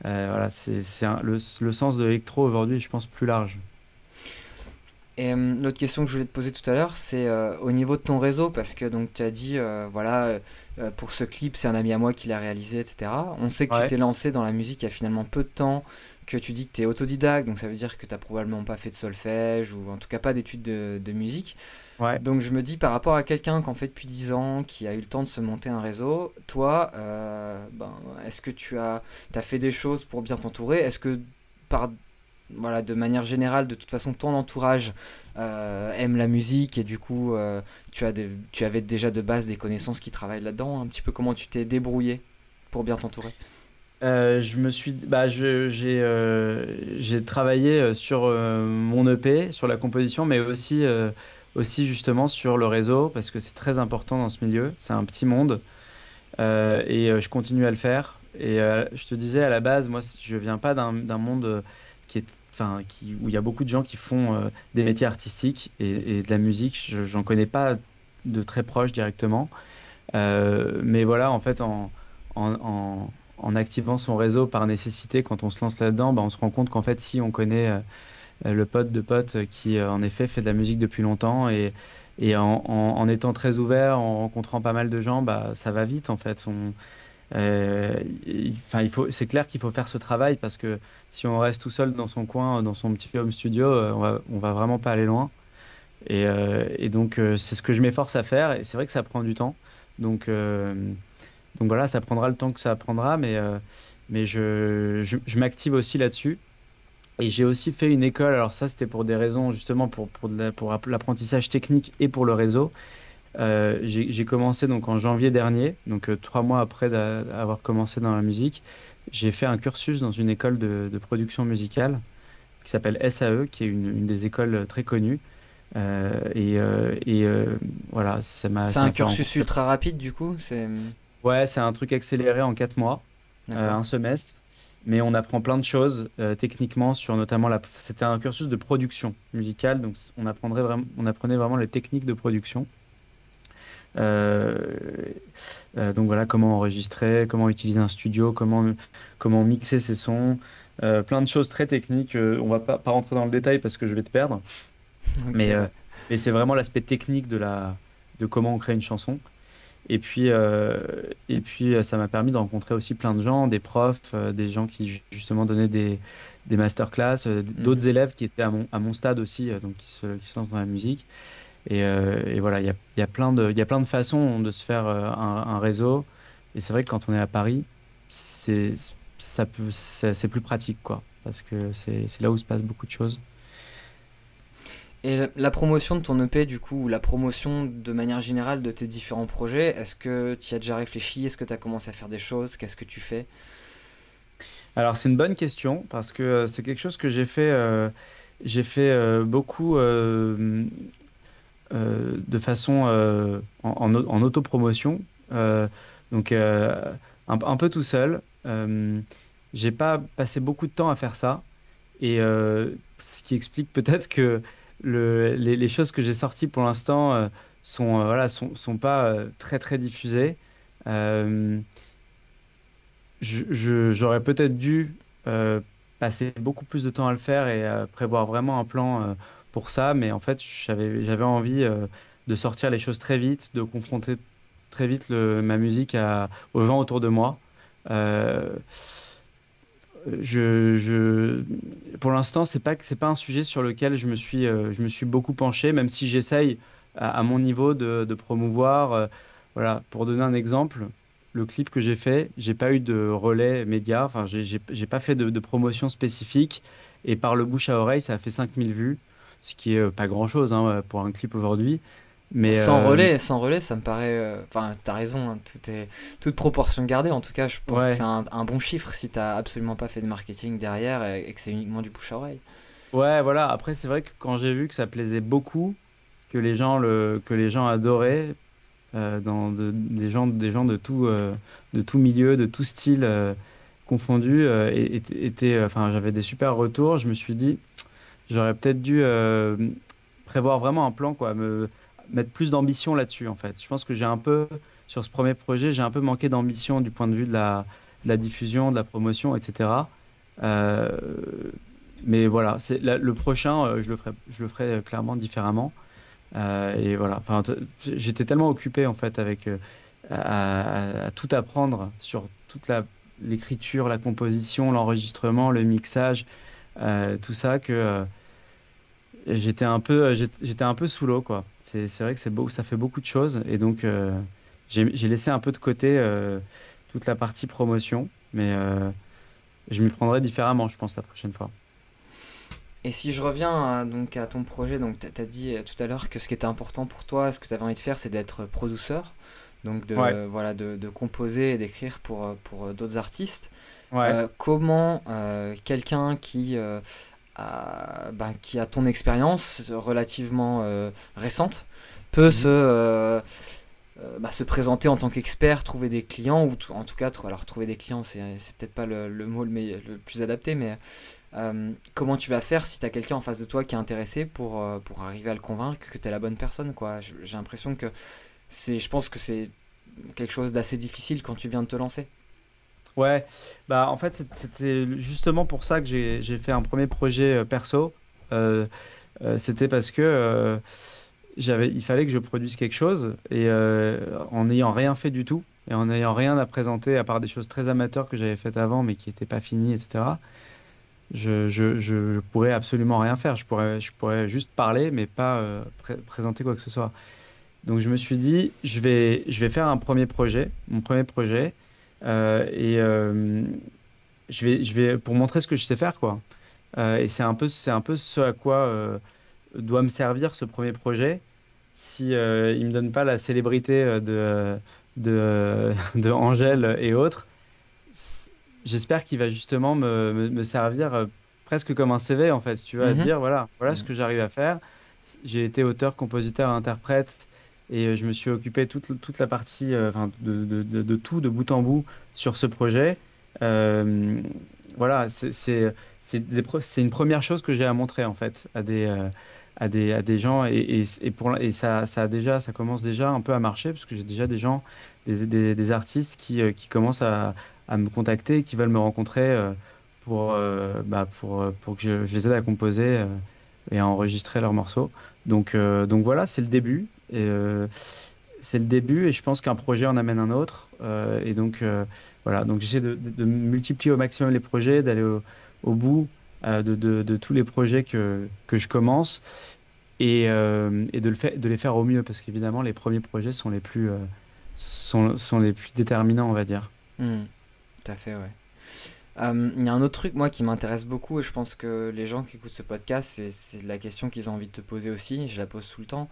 Euh, voilà, c'est le, le, sens de l'électro aujourd'hui, je pense, plus large. Et euh, l'autre question que je voulais te poser tout à l'heure, c'est euh, au niveau de ton réseau, parce que donc tu as dit, voilà, pour ce clip, c'est un ami à moi qui l'a réalisé, etc. On sait que tu t'es lancé dans la musique il y a finalement peu de temps, que tu dis que tu es autodidacte, donc ça veut dire que tu n'as probablement pas fait de solfège, ou en tout cas pas d'études de, de, musique. Donc je me dis par rapport à quelqu'un qui en fait depuis 10 ans, qui a eu le temps de se monter un réseau, toi, euh, ben, est-ce que tu as, as fait des choses pour bien t'entourer? Est-ce que par, voilà, de manière générale, de toute façon, ton entourage euh, aime la musique et du coup, euh, tu, as tu avais déjà de base des connaissances qui travaillent là-dedans Un petit peu comment tu t'es débrouillé pour bien t'entourer? Je me suis, bah, j'ai, travaillé sur mon EP, sur la composition, mais aussi aussi justement sur le réseau parce que c'est très important dans ce milieu. C'est un petit monde euh, et euh, je continue à le faire. Et euh, je te disais à la base, moi, je viens pas d'un monde qui est, où il y a beaucoup de gens qui font des métiers artistiques et, de la musique. J'en connais pas de très proche directement. mais voilà, en fait, en, en, activant son réseau par nécessité, quand on se lance là-dedans, bah, on se rend compte qu'en fait, si on connaît euh, le pote de pote qui, euh, en effet, fait de la musique depuis longtemps et, en, étant très ouvert, en rencontrant pas mal de gens, bah, ça va vite en fait. Euh, enfin, il faut, c'est clair qu'il faut faire ce travail parce que si on reste tout seul dans son coin, dans son petit home studio, on va, va vraiment pas aller loin. Et, et donc, c'est ce que je m'efforce à faire. Et c'est vrai que ça prend du temps. Donc, voilà, ça prendra le temps que ça prendra, mais, je, m'active aussi là-dessus. Et j'ai aussi fait une école, alors ça c'était pour des raisons justement pour l'apprentissage technique et pour le réseau. Euh, j'ai commencé donc en janvier dernier, donc euh, trois mois après avoir commencé dans la musique. J'ai fait un cursus dans une école de, de production musicale qui s'appelle SAE, qui est une, une, des écoles très connues. Euh, et, et voilà, ça m'a. C'est un cursus ultra rapide du coup Ouais, c'est un truc accéléré en quatre mois, un semestre mais on apprend plein de choses techniquement sur notamment la. C'était un cursus de production musicale, donc on apprendrait vraiment, on apprenait vraiment les techniques de production. Euh, euh, donc voilà, comment enregistrer, comment utiliser un studio, comment comment mixer ses sons, plein de choses très techniques. on va pas, pas rentrer dans le détail parce que je vais te perdre, mais mais c'est vraiment l'aspect technique de la de comment on crée une chanson. Et puis, euh, et puis euh, ça m'a permis de rencontrer aussi plein de gens, des profs, euh, des gens qui justement donnaient des, des masterclass, mhm. d'autres élèves qui étaient à mon, à mon stade aussi, donc qui se, qui se lancent dans la musique. Et, et voilà, il y a, y, a plein de, y a plein de façons de se faire un, un réseau. Et c'est vrai que quand on est à Paris, c'est plus pratique, quoi, parce que c'est là où se passe beaucoup de choses. Et la promotion de ton EP, du coup, ou la promotion de manière générale de tes différents projets, est-ce que tu y as déjà réfléchi? Est-ce que tu as commencé à faire des choses? Qu'est-ce que tu fais? Alors, c'est une bonne question, parce que euh, c'est quelque chose que j'ai fait, euh, j'ai fait euh, beaucoup de façon en, en, autopromotion, donc un, peu tout seul. j'ai pas passé beaucoup de temps à faire ça, et ce qui explique peut-être que les, choses que j'ai sorties pour l'instant euh, sont, voilà, sont, sont pas très très diffusés. J'aurais peut-être dû passer beaucoup plus de temps à le faire et prévoir vraiment un plan pour ça, mais en fait, j'avais envie de sortir les choses très vite, de confronter très vite ma musique à, aux gens autour de moi. Euh, je, pour l'instant, c'est pas pas un sujet sur lequel je me suis euh, je me suis beaucoup penché, même si j'essaye à, mon niveau de, promouvoir. Euh, voilà, pour donner un exemple, le clip que j'ai fait, j'ai pas eu de relais média, enfin j'ai pas fait de, de, promotion spécifique, et par le bouche à oreille, ça a fait 5000 vues, ce qui est pas grand chose hein, pour un clip aujourd'hui. Mais sans euh, relais, sans relais, ça me paraît. Euh, enfin, t'as raison, hein, tout est toute proportion gardée. En tout cas, je pense que c'est un, bon chiffre si t'as absolument pas fait de marketing derrière et, que c'est uniquement du bouche à oreille. Ouais, voilà. Après, c'est vrai que quand j'ai vu que ça plaisait beaucoup, que les gens le, que les gens adoraient, euh, dans des gens, des gens de tout, de tout milieu, de tout style confondu, était, enfin, j'avais des super retours. Je me suis dit, j'aurais peut-être dû prévoir vraiment un plan, quoi. Me, mettre plus d'ambition là-dessus en fait. Je pense que j'ai un peu sur ce premier projet, j'ai un peu manqué d'ambition du point de vue de la, diffusion, de la promotion, etc. Euh, mais voilà, c'est le prochain, euh, je le ferai, je le ferai clairement différemment. Euh, et voilà, j'étais tellement occupé en fait avec à, tout apprendre sur toute l'écriture, la, composition, l'enregistrement, le mixage, tout ça que j'étais un peu, j'étais un peu sous l'eau quoi. C'est vrai que c'est beau, ça fait beaucoup de choses. Et donc, euh, j'ai laissé un peu de côté euh, toute la partie promotion. Mais euh, je m'y prendrai différemment, je pense, la prochaine fois. Et si je reviens à, donc à ton projet, donc tu as, dit tout à l'heure que ce qui était important pour toi, ce que tu avais envie de faire, c'est d'être producteur, donc de, voilà, de, de composer et d'écrire pour, pour d'autres artistes. comment quelqu'un qui bah, qui a ton expérience relativement euh, récente peut mhm. se, euh, euh, bah, se présenter en tant qu'expert, trouver des clients, ou en tout cas, alors trouver des clients, c'est peut-être pas le, le mot le, le, plus adapté, mais comment tu vas faire si tu as quelqu'un en face de toi qui est intéressé pour, pour arriver à le convaincre que tu es la bonne personne quoi? J'ai l'impression que c'est, je pense que c'est quelque chose d'assez difficile quand tu viens de te lancer. Ouais, bah en fait c'était justement pour ça que j'ai fait un premier projet euh, perso. Euh, euh, c'était parce que il fallait que je produise quelque chose et en n'ayant rien fait du tout et en n'ayant rien à présenter à part des choses très amateurs que j'avais faites avant mais qui n'étaient pas finies, etc. Je, je, je, pourrais absolument rien faire. Je pourrais, je pourrais juste parler mais pas présenter quoi que ce soit. Donc je me suis dit, je vais, je vais faire un premier projet, mon premier projet. Euh, et euh, je vais, je vais pour montrer ce que je sais faire, quoi. Euh, et c'est un peu, c'est un peu ce à quoi doit me servir ce premier projet. Si il me donne pas la célébrité de de, de Angèle et autres, j'espère qu'il va justement me, me, servir presque comme un CV en fait. Tu vas mhm. dire voilà, voilà ce mhm. que j'arrive à faire. J'ai été auteur, compositeur, interprète et euh, je me suis occupé toute, toute la partie, euh, de, de, de, tout, de bout en bout, sur ce projet. Euh, voilà, c'est une première chose que j'ai à montrer, en fait, à des, à des, à des gens. Et, et, pour, et ça, ça, a déjà, ça commence déjà un peu à marcher, parce que j'ai déjà des gens, des, des, des artistes qui, qui commencent à, à, me contacter, qui veulent me rencontrer pour, bah, pour, pour que je, je, les aide à composer et à enregistrer leurs morceaux. Donc, donc voilà, c'est le début. Euh, c'est le début et je pense qu'un projet en amène un autre. Euh, et donc euh, voilà, donc j'essaie de, multiplier au maximum les projets, d'aller au, bout de, tous les projets que, que je commence et, et de, le fait, de les faire au mieux parce qu'évidemment les premiers projets sont les plus, sont, les plus déterminants, on va dire. Mmh, tout à fait, ouais. Il y a un autre truc, moi, qui m'intéresse beaucoup, et je pense que les gens qui écoutent ce podcast, c'est la question qu'ils ont envie de te poser aussi, je la pose tout le temps.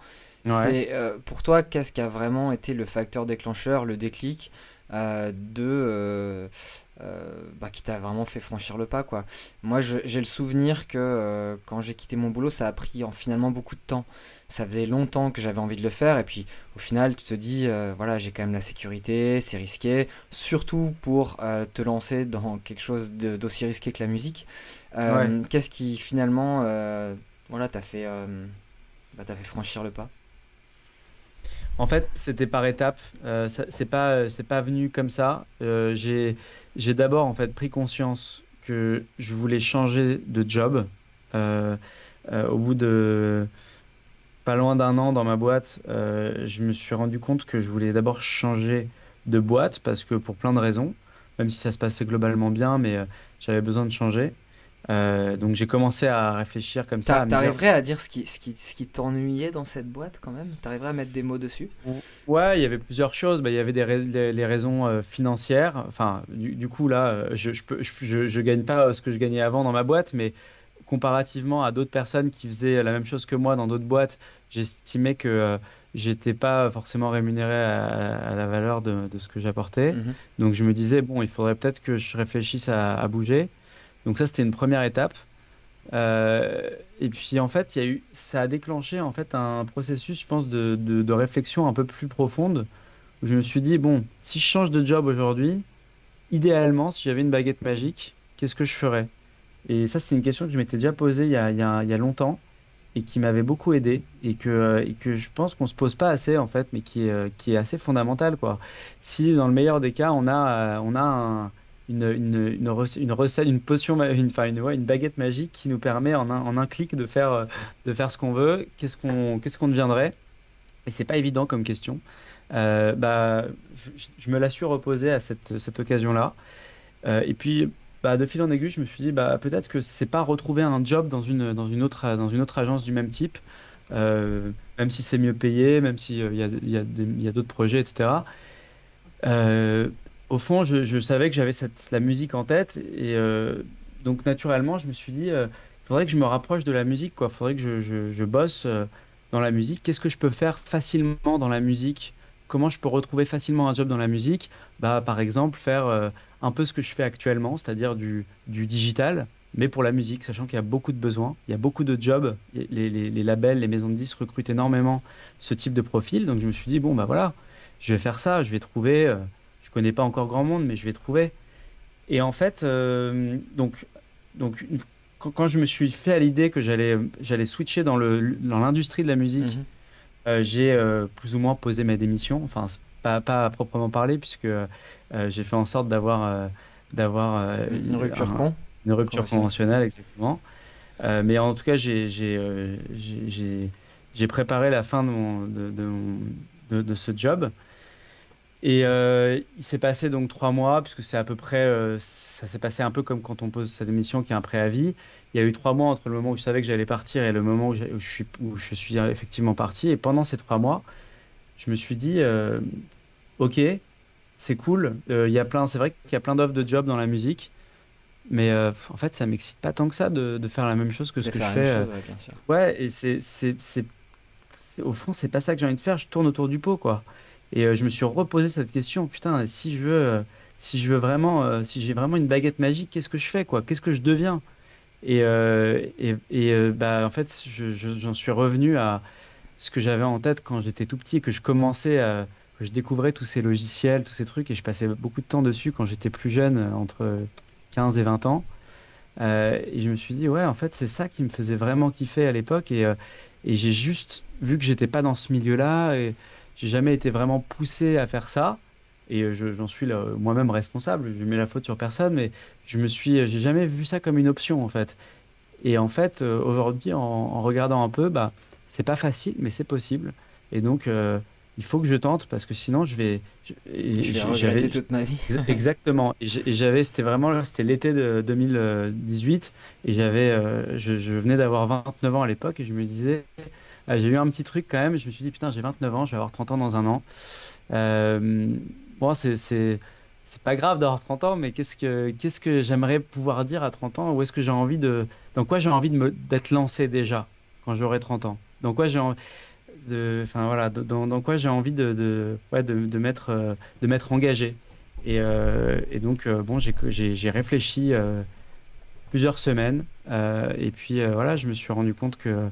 C'est euh, pour toi, qu'est-ce qui a vraiment été le facteur déclencheur, le déclic euh, de euh, bah, qui t'a vraiment fait franchir le pas quoi? Moi, j'ai le souvenir que quand j'ai quitté mon boulot, ça a pris en, finalement beaucoup de temps. Ça faisait longtemps que j'avais envie de le faire et puis au final, tu te dis voilà, j'ai quand même la sécurité, c'est risqué, surtout pour te lancer dans quelque chose d'aussi risqué que la musique. Qu'est-ce qui finalement voilà t'a fait bah, fait franchir le pas? En fait, c'était par étapes. Euh, c'est pas, c'est pas venu comme ça. Euh, j'ai, j'ai d'abord en fait pris conscience que je voulais changer de job. Euh, euh, au bout de pas loin d'un an dans ma boîte, euh, je me suis rendu compte que je voulais d'abord changer de boîte parce que pour plein de raisons, même si ça se passait globalement bien, mais euh, j'avais besoin de changer. Euh, donc j'ai commencé à réfléchir comme ça. à T'arriverais à dire ce qui, ce qui, ce qui t'ennuyait dans cette boîte quand même? T'arriverais à mettre des mots dessus? Ouais, il y avait plusieurs choses. Bah, il y avait des rais- les, les raisons euh, financières. Enfin, du, du coup, là, euh, je, je, peux, je, je- je gagne pas ce que je gagnais avant dans ma boîte, mais comparativement à d'autres personnes qui faisaient la même chose que moi dans d'autres boîtes, j'estimais que euh, j'étais pas forcément rémunéré à, à la valeur de, de ce que j'apportais. Mhm. Donc je me disais, bon, il faudrait peut-être que je réfléchisse à, à bouger. Donc ça, c'était une première étape. Euh, et puis en fait, y a eu, ça a déclenché en fait un processus, je pense, de, de, de réflexion un peu plus profonde. Où je me suis dit, bon, si je change de job aujourd'hui, idéalement, si j'avais une baguette magique, qu'est-ce que je ferais? Et ça, c'est une question que je m'étais déjà posée il y a, il y a, y a longtemps et qui m'avait beaucoup aidé et que, et que je pense qu'on se pose pas assez en fait, mais qui est, euh, qui est assez fondamental quoi. Si dans le meilleur des cas, on a, euh, on a un- une, une, une, rec- une recette, une potion, une, enfin une, baguette magique qui nous permet en un, en un clic de faire, euh, de faire ce qu'on veut, qu'est-ce qu'on, qu'est-ce deviendrait? Et c'est pas évident comme question. Euh, bah, je, me la suis reposée à cette, cette occasion-là. Euh, et puis, bah, de fil en aiguille, je me suis dit, bah, peut-être que c'est pas retrouver un job dans une, dans une autre, dans une autre agence du même type, même si c'est mieux payé, même s'il y a, il y a, des- il y a d'autres projets, etc. au fond, je, savais que j'avais la musique en tête et euh, donc naturellement, je me suis dit, il faudrait que je me rapproche de la musique, quoi. Faudrait que je, bosse euh, dans la musique. Qu'est-ce que je peux faire facilement dans la musique? Comment je peux retrouver facilement un job dans la musique? Bah, par exemple, faire euh, un peu ce que je fais actuellement, c'est-à-dire du, digital, mais pour la musique, sachant qu'il y a beaucoup de besoins, il y a beaucoup de jobs, les, les- labels, les maisons de disques recrutent énormément ce type de profil. Donc je me suis dit, bon, bah voilà, je vais faire ça, je vais trouver, euh, connais pas encore grand monde, mais je vais trouver. Et en fait, euh, donc, donc quand, quand je me suis fait à l'idée que j'allais j'allais switcher dans le, dans l'industrie de la musique, Mhm. euh, j'ai euh, plus ou moins posé ma démission. Enfin, pas, pas à proprement parler, puisque j'ai fait en sorte d'avoir d'avoir Une rupture un- con une rupture Conventionnelle. exactement. Mais en tout cas, j'ai j'ai, j'ai- j'ai- j'ai préparé la fin de, mon, de, de, mon- de- de ce job. Et euh, il s'est passé donc trois mois, puisque c'est à peu près, euh, ça s'est passé un peu comme quand on pose sa démission, qui est un préavis. Il y a eu trois mois entre le moment où je savais que j'allais partir et le moment où, je suis, où je suis effectivement parti. Et pendant ces trois mois, je me suis dit, euh, ok, c'est cool. Euh, il y a plein, c'est vrai qu'il y a plein d'offres de jobs dans la musique, mais euh, en fait, ça m'excite pas tant que ça de, de faire la même chose que ce que je fais. euh, chose, ouais, bien sûr. Ouais, et c'est- au fond, c'est pas ça que j'ai envie de faire. Je tourne autour du pot, quoi. Et euh, je me suis reposé cette question. Putain, si je veux, euh, si je veux vraiment, euh, si j'ai vraiment une baguette magique, qu'est-ce que je fais, quoi? Qu'est-ce que je deviens? Et, et, et, bah, en fait, je- je- j'en suis revenu à ce que j'avais en tête quand j'étais tout petit, que je commençais à, que je découvrais tous ces logiciels, tous ces trucs, et je passais beaucoup de temps dessus quand j'étais plus jeune, entre 15 et 20 ans. Et je me suis dit, ouais, en fait, c'est ça qui me faisait vraiment kiffer à l'époque. Et, et j'ai juste vu que j'étais pas dans ce milieu-là, et j'ai jamais été vraiment poussé à faire ça. Et euh, je- j'en suis moi-même responsable. Je mets la faute sur personne, mais je me suis, j'ai jamais vu ça comme une option, en fait. Et en fait, euh, aujourd'hui, en, en regardant un peu, bah, c'est pas facile, mais c'est possible. Et donc, euh, il faut que je tente parce que sinon, je vais. je- vais toute ma vie. Exactement. Et j'avais, c'était vraiment, c'était l'été de 2018 et j'avais, euh, je, je venais d'avoir 29 ans à l'époque et je me disais, ah, j'ai eu un petit truc quand même. Je me suis dit, putain, j'ai 29 ans, je vais avoir 30 ans dans un an. Euh, bon, c'est, pas grave d'avoir 30 ans, mais qu'est-ce que, qu'est-ce que j'aimerais pouvoir dire à 30 ans? Où est-ce que j'ai envie de, dans quoi j'ai envie d'être lancé déjà quand j'aurai 30 ans? Dans quoi j'ai envie de, enfin voilà, dans, dans quoi j'ai envie de, de, ouais, de, de mettre, euh, engagé? Et, euh, et donc, bon, j'ai, réfléchi plusieurs semaines. et puis, voilà, je me suis rendu compte que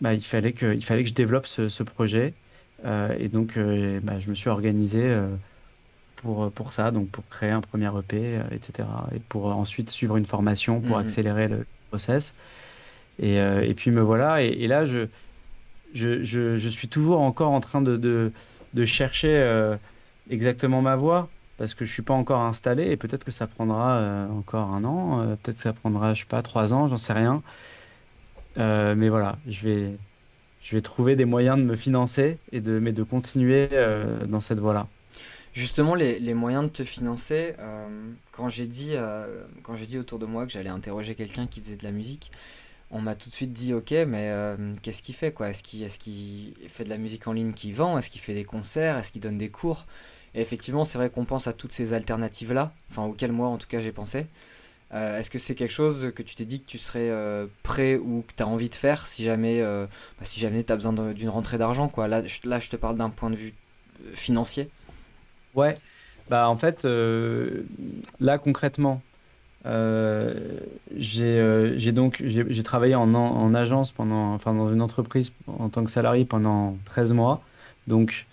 bah, il fallait que, il fallait que je développe ce, ce projet. Euh, et donc, euh, bah, je me suis organisé euh, pour, pour ça, donc pour créer un premier EP, etc. Et pour ensuite suivre une formation pour Mhm. accélérer le process. Et, et puis me voilà. Et, et là, je, je, je, je, suis toujours encore en train de, de, de chercher euh, exactement ma voie parce que je suis pas encore installé et peut-être que ça prendra euh, encore un an, euh, peut-être que ça prendra, je sais pas, trois ans, j'en sais rien. Mais voilà, je vais, je vais trouver des moyens de me financer et de, mais de continuer dans cette voie-là. Justement, les, les, moyens de te financer, quand j'ai dit, quand j'ai dit autour de moi que j'allais interroger quelqu'un qui faisait de la musique, on m'a tout de suite dit ok mais euh, qu'est-ce qu'il fait quoi? Est-ce qu'il est qu'il fait de la musique en ligne qui vend? Est-ce qu'il fait des concerts? Est-ce qu'il donne des cours? Et effectivement c'est vrai qu'on pense à toutes ces alternatives là, enfin auxquelles moi en tout cas j'ai pensé. Euh, est-ce que c'est quelque chose que tu t'es dit que tu serais euh, prêt ou que tu as envie de faire si jamais, bah, si jamais tu as besoin d'une rentrée d'argent quoi? Là, je, là je te parle d'un point de vue financier. Ouais, bah en fait là concrètement euh, euh, j'ai donc j'ai travaillé en, en, agence pendant, enfin dans une entreprise en tant que salarié pendant 13 mois. Donc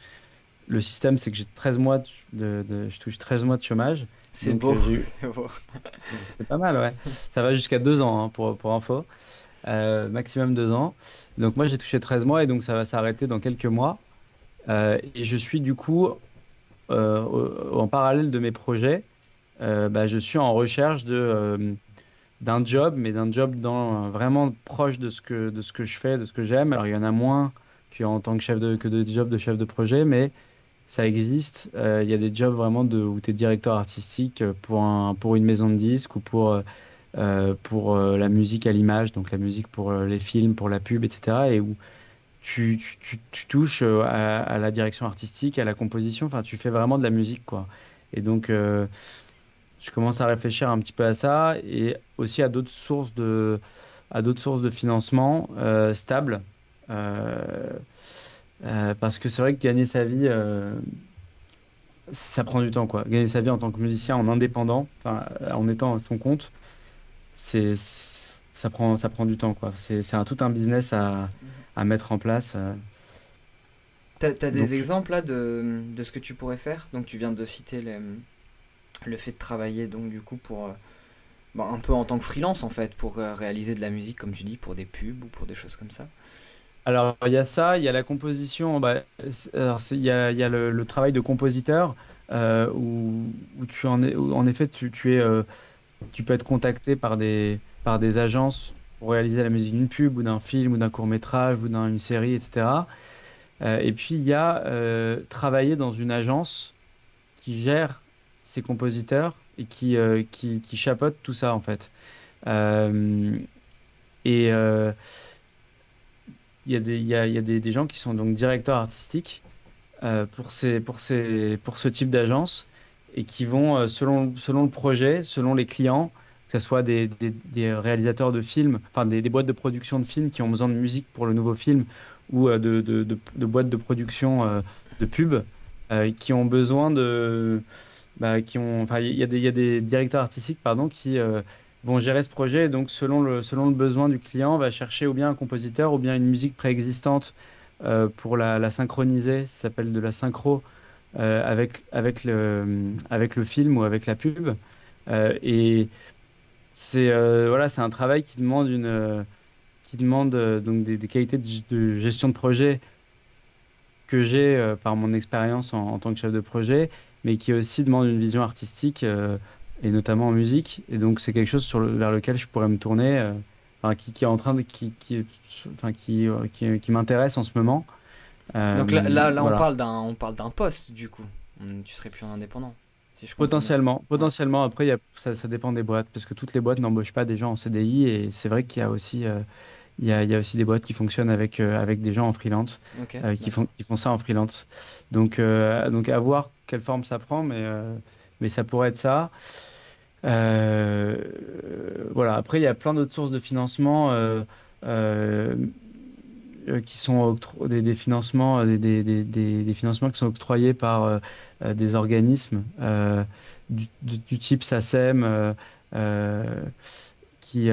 le système c'est que j'ai 13 mois de, je touche 13 mois de chômage. C'est beau. c'est pas mal, ouais. Ça va jusqu'à 2 ans hein, pour, pour info. Euh, maximum 2 ans. Donc moi j'ai touché 13 mois et donc ça va s'arrêter dans quelques mois. et je suis du coup en parallèle de mes projets euh, bah, je suis en recherche de euh, d'un job, mais d'un job dans, vraiment proche de ce, que, de ce que je fais, de ce que j'aime. Alors il y en a moins en tant que chef de, que de job de chef de projet, mais ça existe. Euh, il y a des jobs vraiment où tu es directeur artistique pour, un, pour une maison de disques ou pour, pour la musique à l'image, donc la musique pour les films, pour la pub, etc. Et où tu, touches à, la direction artistique, à la composition, enfin tu fais vraiment de la musique. quoi. Et donc je commence à réfléchir un petit peu à ça et aussi à d'autres sources de, à d'autres sources de financement euh, stables. Euh, euh, parce que c'est vrai que gagner sa vie, ça prend du temps. Quoi. Gagner sa vie en tant que musicien, en indépendant, en étant à son compte, c'est, ça, prend, ça prend du temps. Quoi. C'est, un, tout un business à, à mettre en place. T'as, as des exemples là de, de, ce que tu pourrais faire? Donc tu viens de citer les, le fait de travailler donc du coup pour euh, bah, un peu en tant que freelance en fait pour euh, réaliser de la musique comme tu dis pour des pubs ou pour des choses comme ça alors il y a ça il y a la composition bah, il y a, le, travail de compositeur euh, où, tu en effet tu, es tu peux être contacté par des agences pour réaliser la musique d'une pub ou d'un film ou d'un court métrage ou d'une série etc et puis il y a travailler dans une agence qui gère ces compositeurs et qui, euh, qui, chapeautent tout ça en fait. Euh, et euh, il y a, des, y a, y a des, des, gens qui sont donc directeurs artistiques pour, ces, pour, ces, pour ce type d'agence et qui vont, selon, selon le projet, selon les clients, que ce soit des, des, des réalisateurs de films, enfin des, boîtes de production de films qui ont besoin de musique pour le nouveau film ou de, de, de, de boîtes de production de pub qui ont besoin de bah, qui ont, enfin, il y, des, y a des directeurs artistiques, pardon, qui euh, vont gérer ce projet. Et donc, selon le, besoin du client, on va chercher ou bien un compositeur ou bien une musique préexistante euh, pour la, synchroniser. Ça s'appelle de la synchro euh, avec, le, film ou avec la pub. et c'est voilà, un travail qui demande une, qui demande donc des, qualités de, gestion de projet que j'ai par mon expérience en, tant que chef de projet mais qui aussi demande une vision artistique, euh, et notamment en musique. Et donc, c'est quelque chose sur vers lequel je pourrais me tourner, euh, enfin, qui, qui, est en train de. qui, qui, enfin, qui, euh, qui, qui m'intéresse en ce moment. donc là, là, là on parle d'un poste, du coup. Tu serais plus en indépendant. Si je potentiellement, potentiellement. Après, y a, ça, ça, dépend des boîtes, parce que toutes les boîtes n'embauchent pas des gens en CDI, et c'est vrai qu'il y a aussi il y, a, il y, a, aussi des boîtes qui fonctionnent avec, avec des gens en freelance, qui, font, qui font ça en freelance. Donc, donc à voir quelle forme ça prend, mais, euh, mais ça pourrait être ça. Euh, voilà. Après, il y a plein d'autres sources de financement euh, qui sont des, financements, des, financements qui sont octroyés par des organismes du, du, type SACEM qui,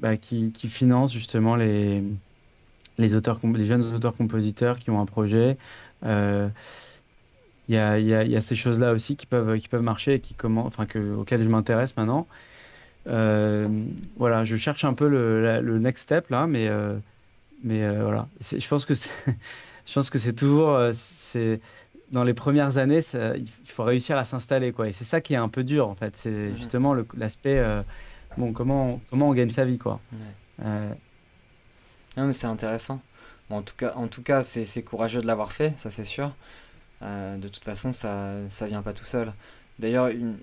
bah, qui, qui financent justement les, les, auteurs, les jeunes auteurs-compositeurs qui ont un projet. Euh, il y a, y, a, y a, ces choses-là aussi qui peuvent, qui peuvent marcher et qui comment, enfin, que, auxquelles je m'intéresse maintenant. Euh, voilà, je cherche un peu le, le, next step là, mais, euh, mais voilà. Je pense que c'est, je pense que c'est toujours, c'est dans les premières années, il faut réussir à s'installer, quoi. Et c'est ça qui est un peu dur, en fait. C'est justement l'aspect, bon, comment, comment on gagne sa vie, quoi. Non, mais c'est intéressant. en tout cas, en tout cas c'est courageux de l'avoir fait, ça c'est sûr. Euh, de toute façon, ça ça vient pas tout seul. D'ailleurs, une,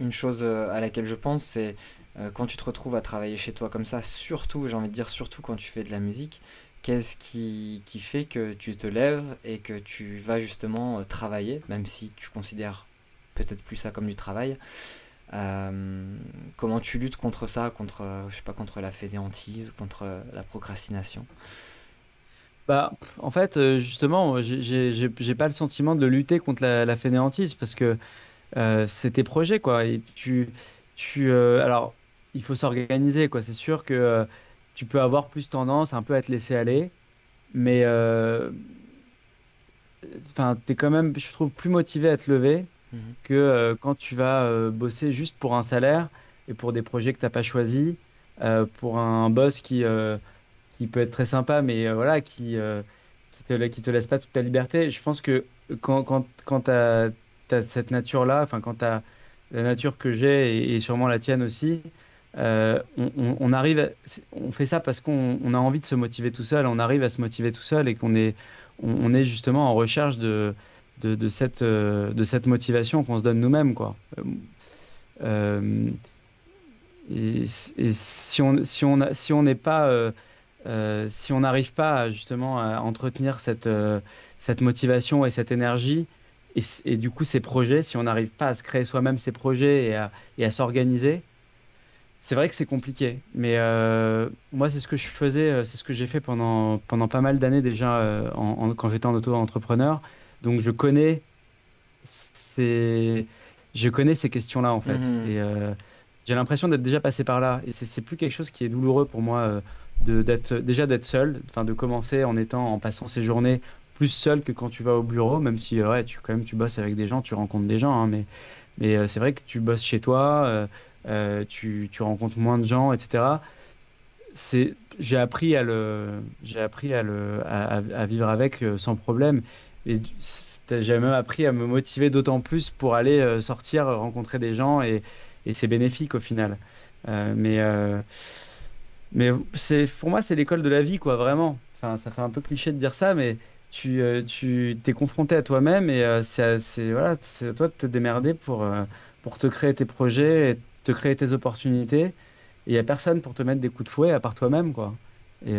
une chose euh, à laquelle je pense, c'est euh, quand tu te retrouves à travailler chez toi comme ça, surtout, j'ai envie de dire surtout quand tu fais de la musique, qu'est-ce qui, qui fait que tu te lèves et que tu vas justement travailler, même si tu considères peut-être plus ça comme du travail. comment tu luttes contre ça, contre, je sais pas, contre la fainéantise, contre la procrastination? Bah, en fait, euh, justement, j'ai pas le sentiment de lutter contre la, la fainéantise parce que euh, c'est tes projets, quoi. Et tu, tu, euh, alors, il faut s'organiser, quoi. C'est sûr que tu peux avoir plus tendance un peu à te laisser aller, mais enfin, tu es quand même, je trouve, plus motivé à te lever mmh que quand tu vas bosser juste pour un salaire et pour des projets que t'as pas choisis, pour un boss qui qui peut être très sympa, mais euh, voilà, qui, euh, qui, te, laisse pas toute ta liberté. Je pense que quand, quand, quand tu as, cette nature-là, enfin, quand tu as la nature que j'ai et, sûrement la tienne aussi, euh, on, arrive, on fait ça parce qu'on on a envie de se motiver tout seul, on arrive à se motiver tout seul et qu'on est, on, est justement en recherche de, de, cette, de cette motivation qu'on se donne nous-mêmes, quoi. et, si on si on si n'est pas si on n'arrive pas justement à entretenir cette, euh, cette motivation et cette énergie, et, du coup ces projets, si on n'arrive pas à se créer soi-même ces projets et à, et à s'organiser, c'est vrai que c'est compliqué. Mais euh, moi, c'est ce que je faisais, c'est ce que j'ai fait pendant, pendant pas mal d'années déjà en, quand j'étais en auto-entrepreneur. Donc je connais ces, je connais ces questions-là en fait. Mmh. Et j'ai l'impression d'être déjà passé par là. Et c'est plus quelque chose qui est douloureux pour moi d'être déjà d'être seul, enfin de commencer en étant en passant ces journées plus seul que quand tu vas au bureau, même si ouais, tu quand même tu bosses avec des gens, tu rencontres des gens, hein, mais mais euh, c'est vrai que tu bosses chez toi, euh, euh, tu, tu, rencontres moins de gens, etc. C'est j'ai appris à le j'ai appris à le à, vivre avec sans problème et j'ai même appris à me motiver d'autant plus pour aller sortir rencontrer des gens et, et c'est bénéfique au final mais mais c'est pour moi, c'est l'école de la vie, quoi, vraiment. Enfin, ça fait un peu cliché de dire ça, mais tu, euh, tu t'es confronté à toi-même et euh, c'est, voilà, c'est toi de te démerder pour, euh, pour te créer tes projets, et te créer tes opportunités. Et il n'y a personne pour te mettre des coups de fouet à part toi-même, quoi. Et,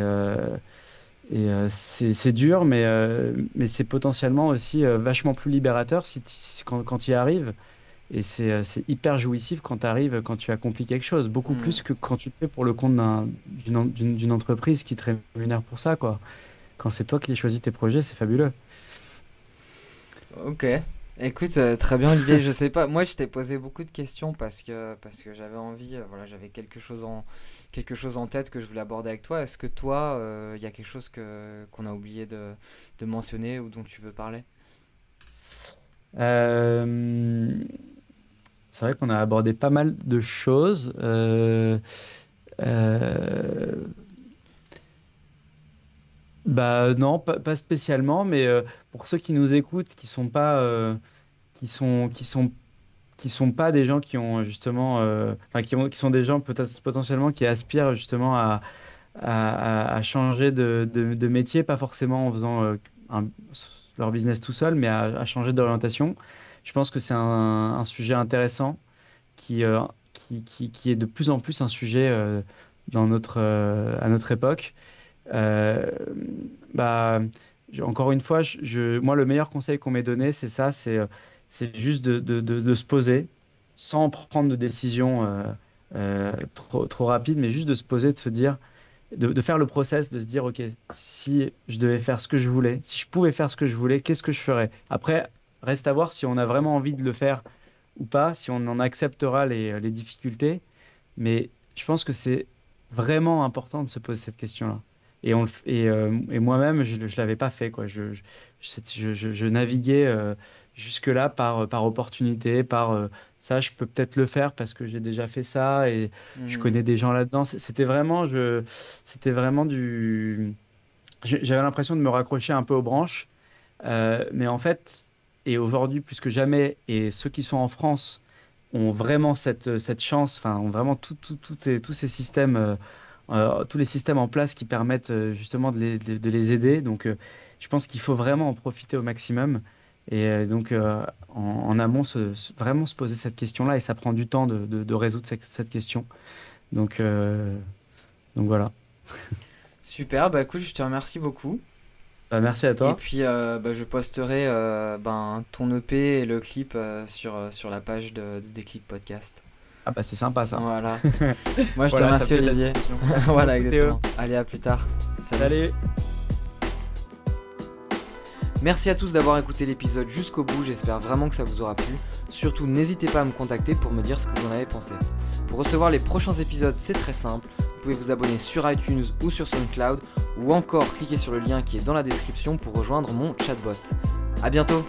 et c'est, c'est dur, mais, mais c'est potentiellement aussi vachement plus libérateur si, quand, quand y arrives. Et euh, c'est hyper jouissif quand tu arrives, quand tu accomplis quelque chose, beaucoup mm. plus que quand tu te fais pour le compte d'une entreprise qui te rémunère pour ça. Quoi. Quand c'est toi qui as choisi tes projets, c'est fabuleux. Ok. Écoute, euh, très bien Olivier, je sais pas, moi je t'ai posé beaucoup de questions parce que, parce que j'avais envie, euh, voilà, j'avais quelque, chose en, quelque chose en tête que je voulais aborder avec toi. Est-ce que toi, il y a quelque chose qu'on a oublié de, de, mentionner ou dont tu veux parler? Euh... C'est vrai qu'on a abordé pas mal de choses. Euh, euh, bah non, pas, spécialement, mais euh, pour ceux qui nous écoutent, qui sont pas, qui sont, qui sont, qui sont pas des gens qui ont justement, qui, qui, sont des gens potentiellement qui aspirent justement à, changer de, métier, pas forcément en faisant leur business tout seul, mais à, changer d'orientation je pense que c'est un, sujet intéressant euh, qui, qui, qui, est de plus en plus un sujet euh, dans notre, euh, à notre époque. bah, encore une fois, je, moi, le meilleur conseil qu'on m'ait donné, c'est ça, c'est juste de, de, de, se poser sans prendre de décision trop, trop rapide, mais juste de se poser, de se dire, de, de, faire le process, de se dire, OK, si je devais faire ce que je voulais, si je pouvais faire ce que je voulais, qu'est-ce que je ferais? Après, Reste à voir si on a vraiment envie de le faire ou pas, si on en acceptera les, les difficultés. Mais je pense que c'est vraiment important de se poser cette question-là. Et, on, et, euh, et moi-même, je ne l'avais pas fait. Quoi. Je, je, je, je naviguais euh, jusque-là par, par opportunité, par euh, ça, je peux peut-être le faire parce que j'ai déjà fait ça et je mmh. connais des gens là-dedans. C'était vraiment, je, c'était vraiment du, j'avais l'impression de me raccrocher un peu aux branches. mais en fait, et aujourd'hui plus que jamais, et ceux qui sont en France ont vraiment cette, chance, enfin, ont vraiment tous ces systèmes, tous les systèmes en place qui permettent justement de les, de, les aider. Donc, je pense qu'il faut vraiment en profiter au maximum. Et donc, en, amont, vraiment se poser cette question-là, et ça prend du temps de, résoudre cette, cette, question. Donc, donc voilà. Super, bah écoute, je te remercie beaucoup. Bah, merci à toi. Et puis euh, bah, je posterai euh, ben, ton EP et le clip euh, sur, sur la page de, de Déclic Podcast. Ah bah c'est sympa ça. Voilà. Moi je te remercie Olivier. voilà exactement. Allez à plus tard. Salut. Merci à tous d'avoir écouté l'épisode jusqu'au bout, j'espère vraiment que ça vous aura plu. Surtout n'hésitez pas à me contacter pour me dire ce que vous en avez pensé. Pour recevoir les prochains épisodes, c'est très simple pouvez vous abonner sur iTunes ou sur SoundCloud ou encore cliquer sur le lien qui est dans la description pour rejoindre mon chatbot. A bientôt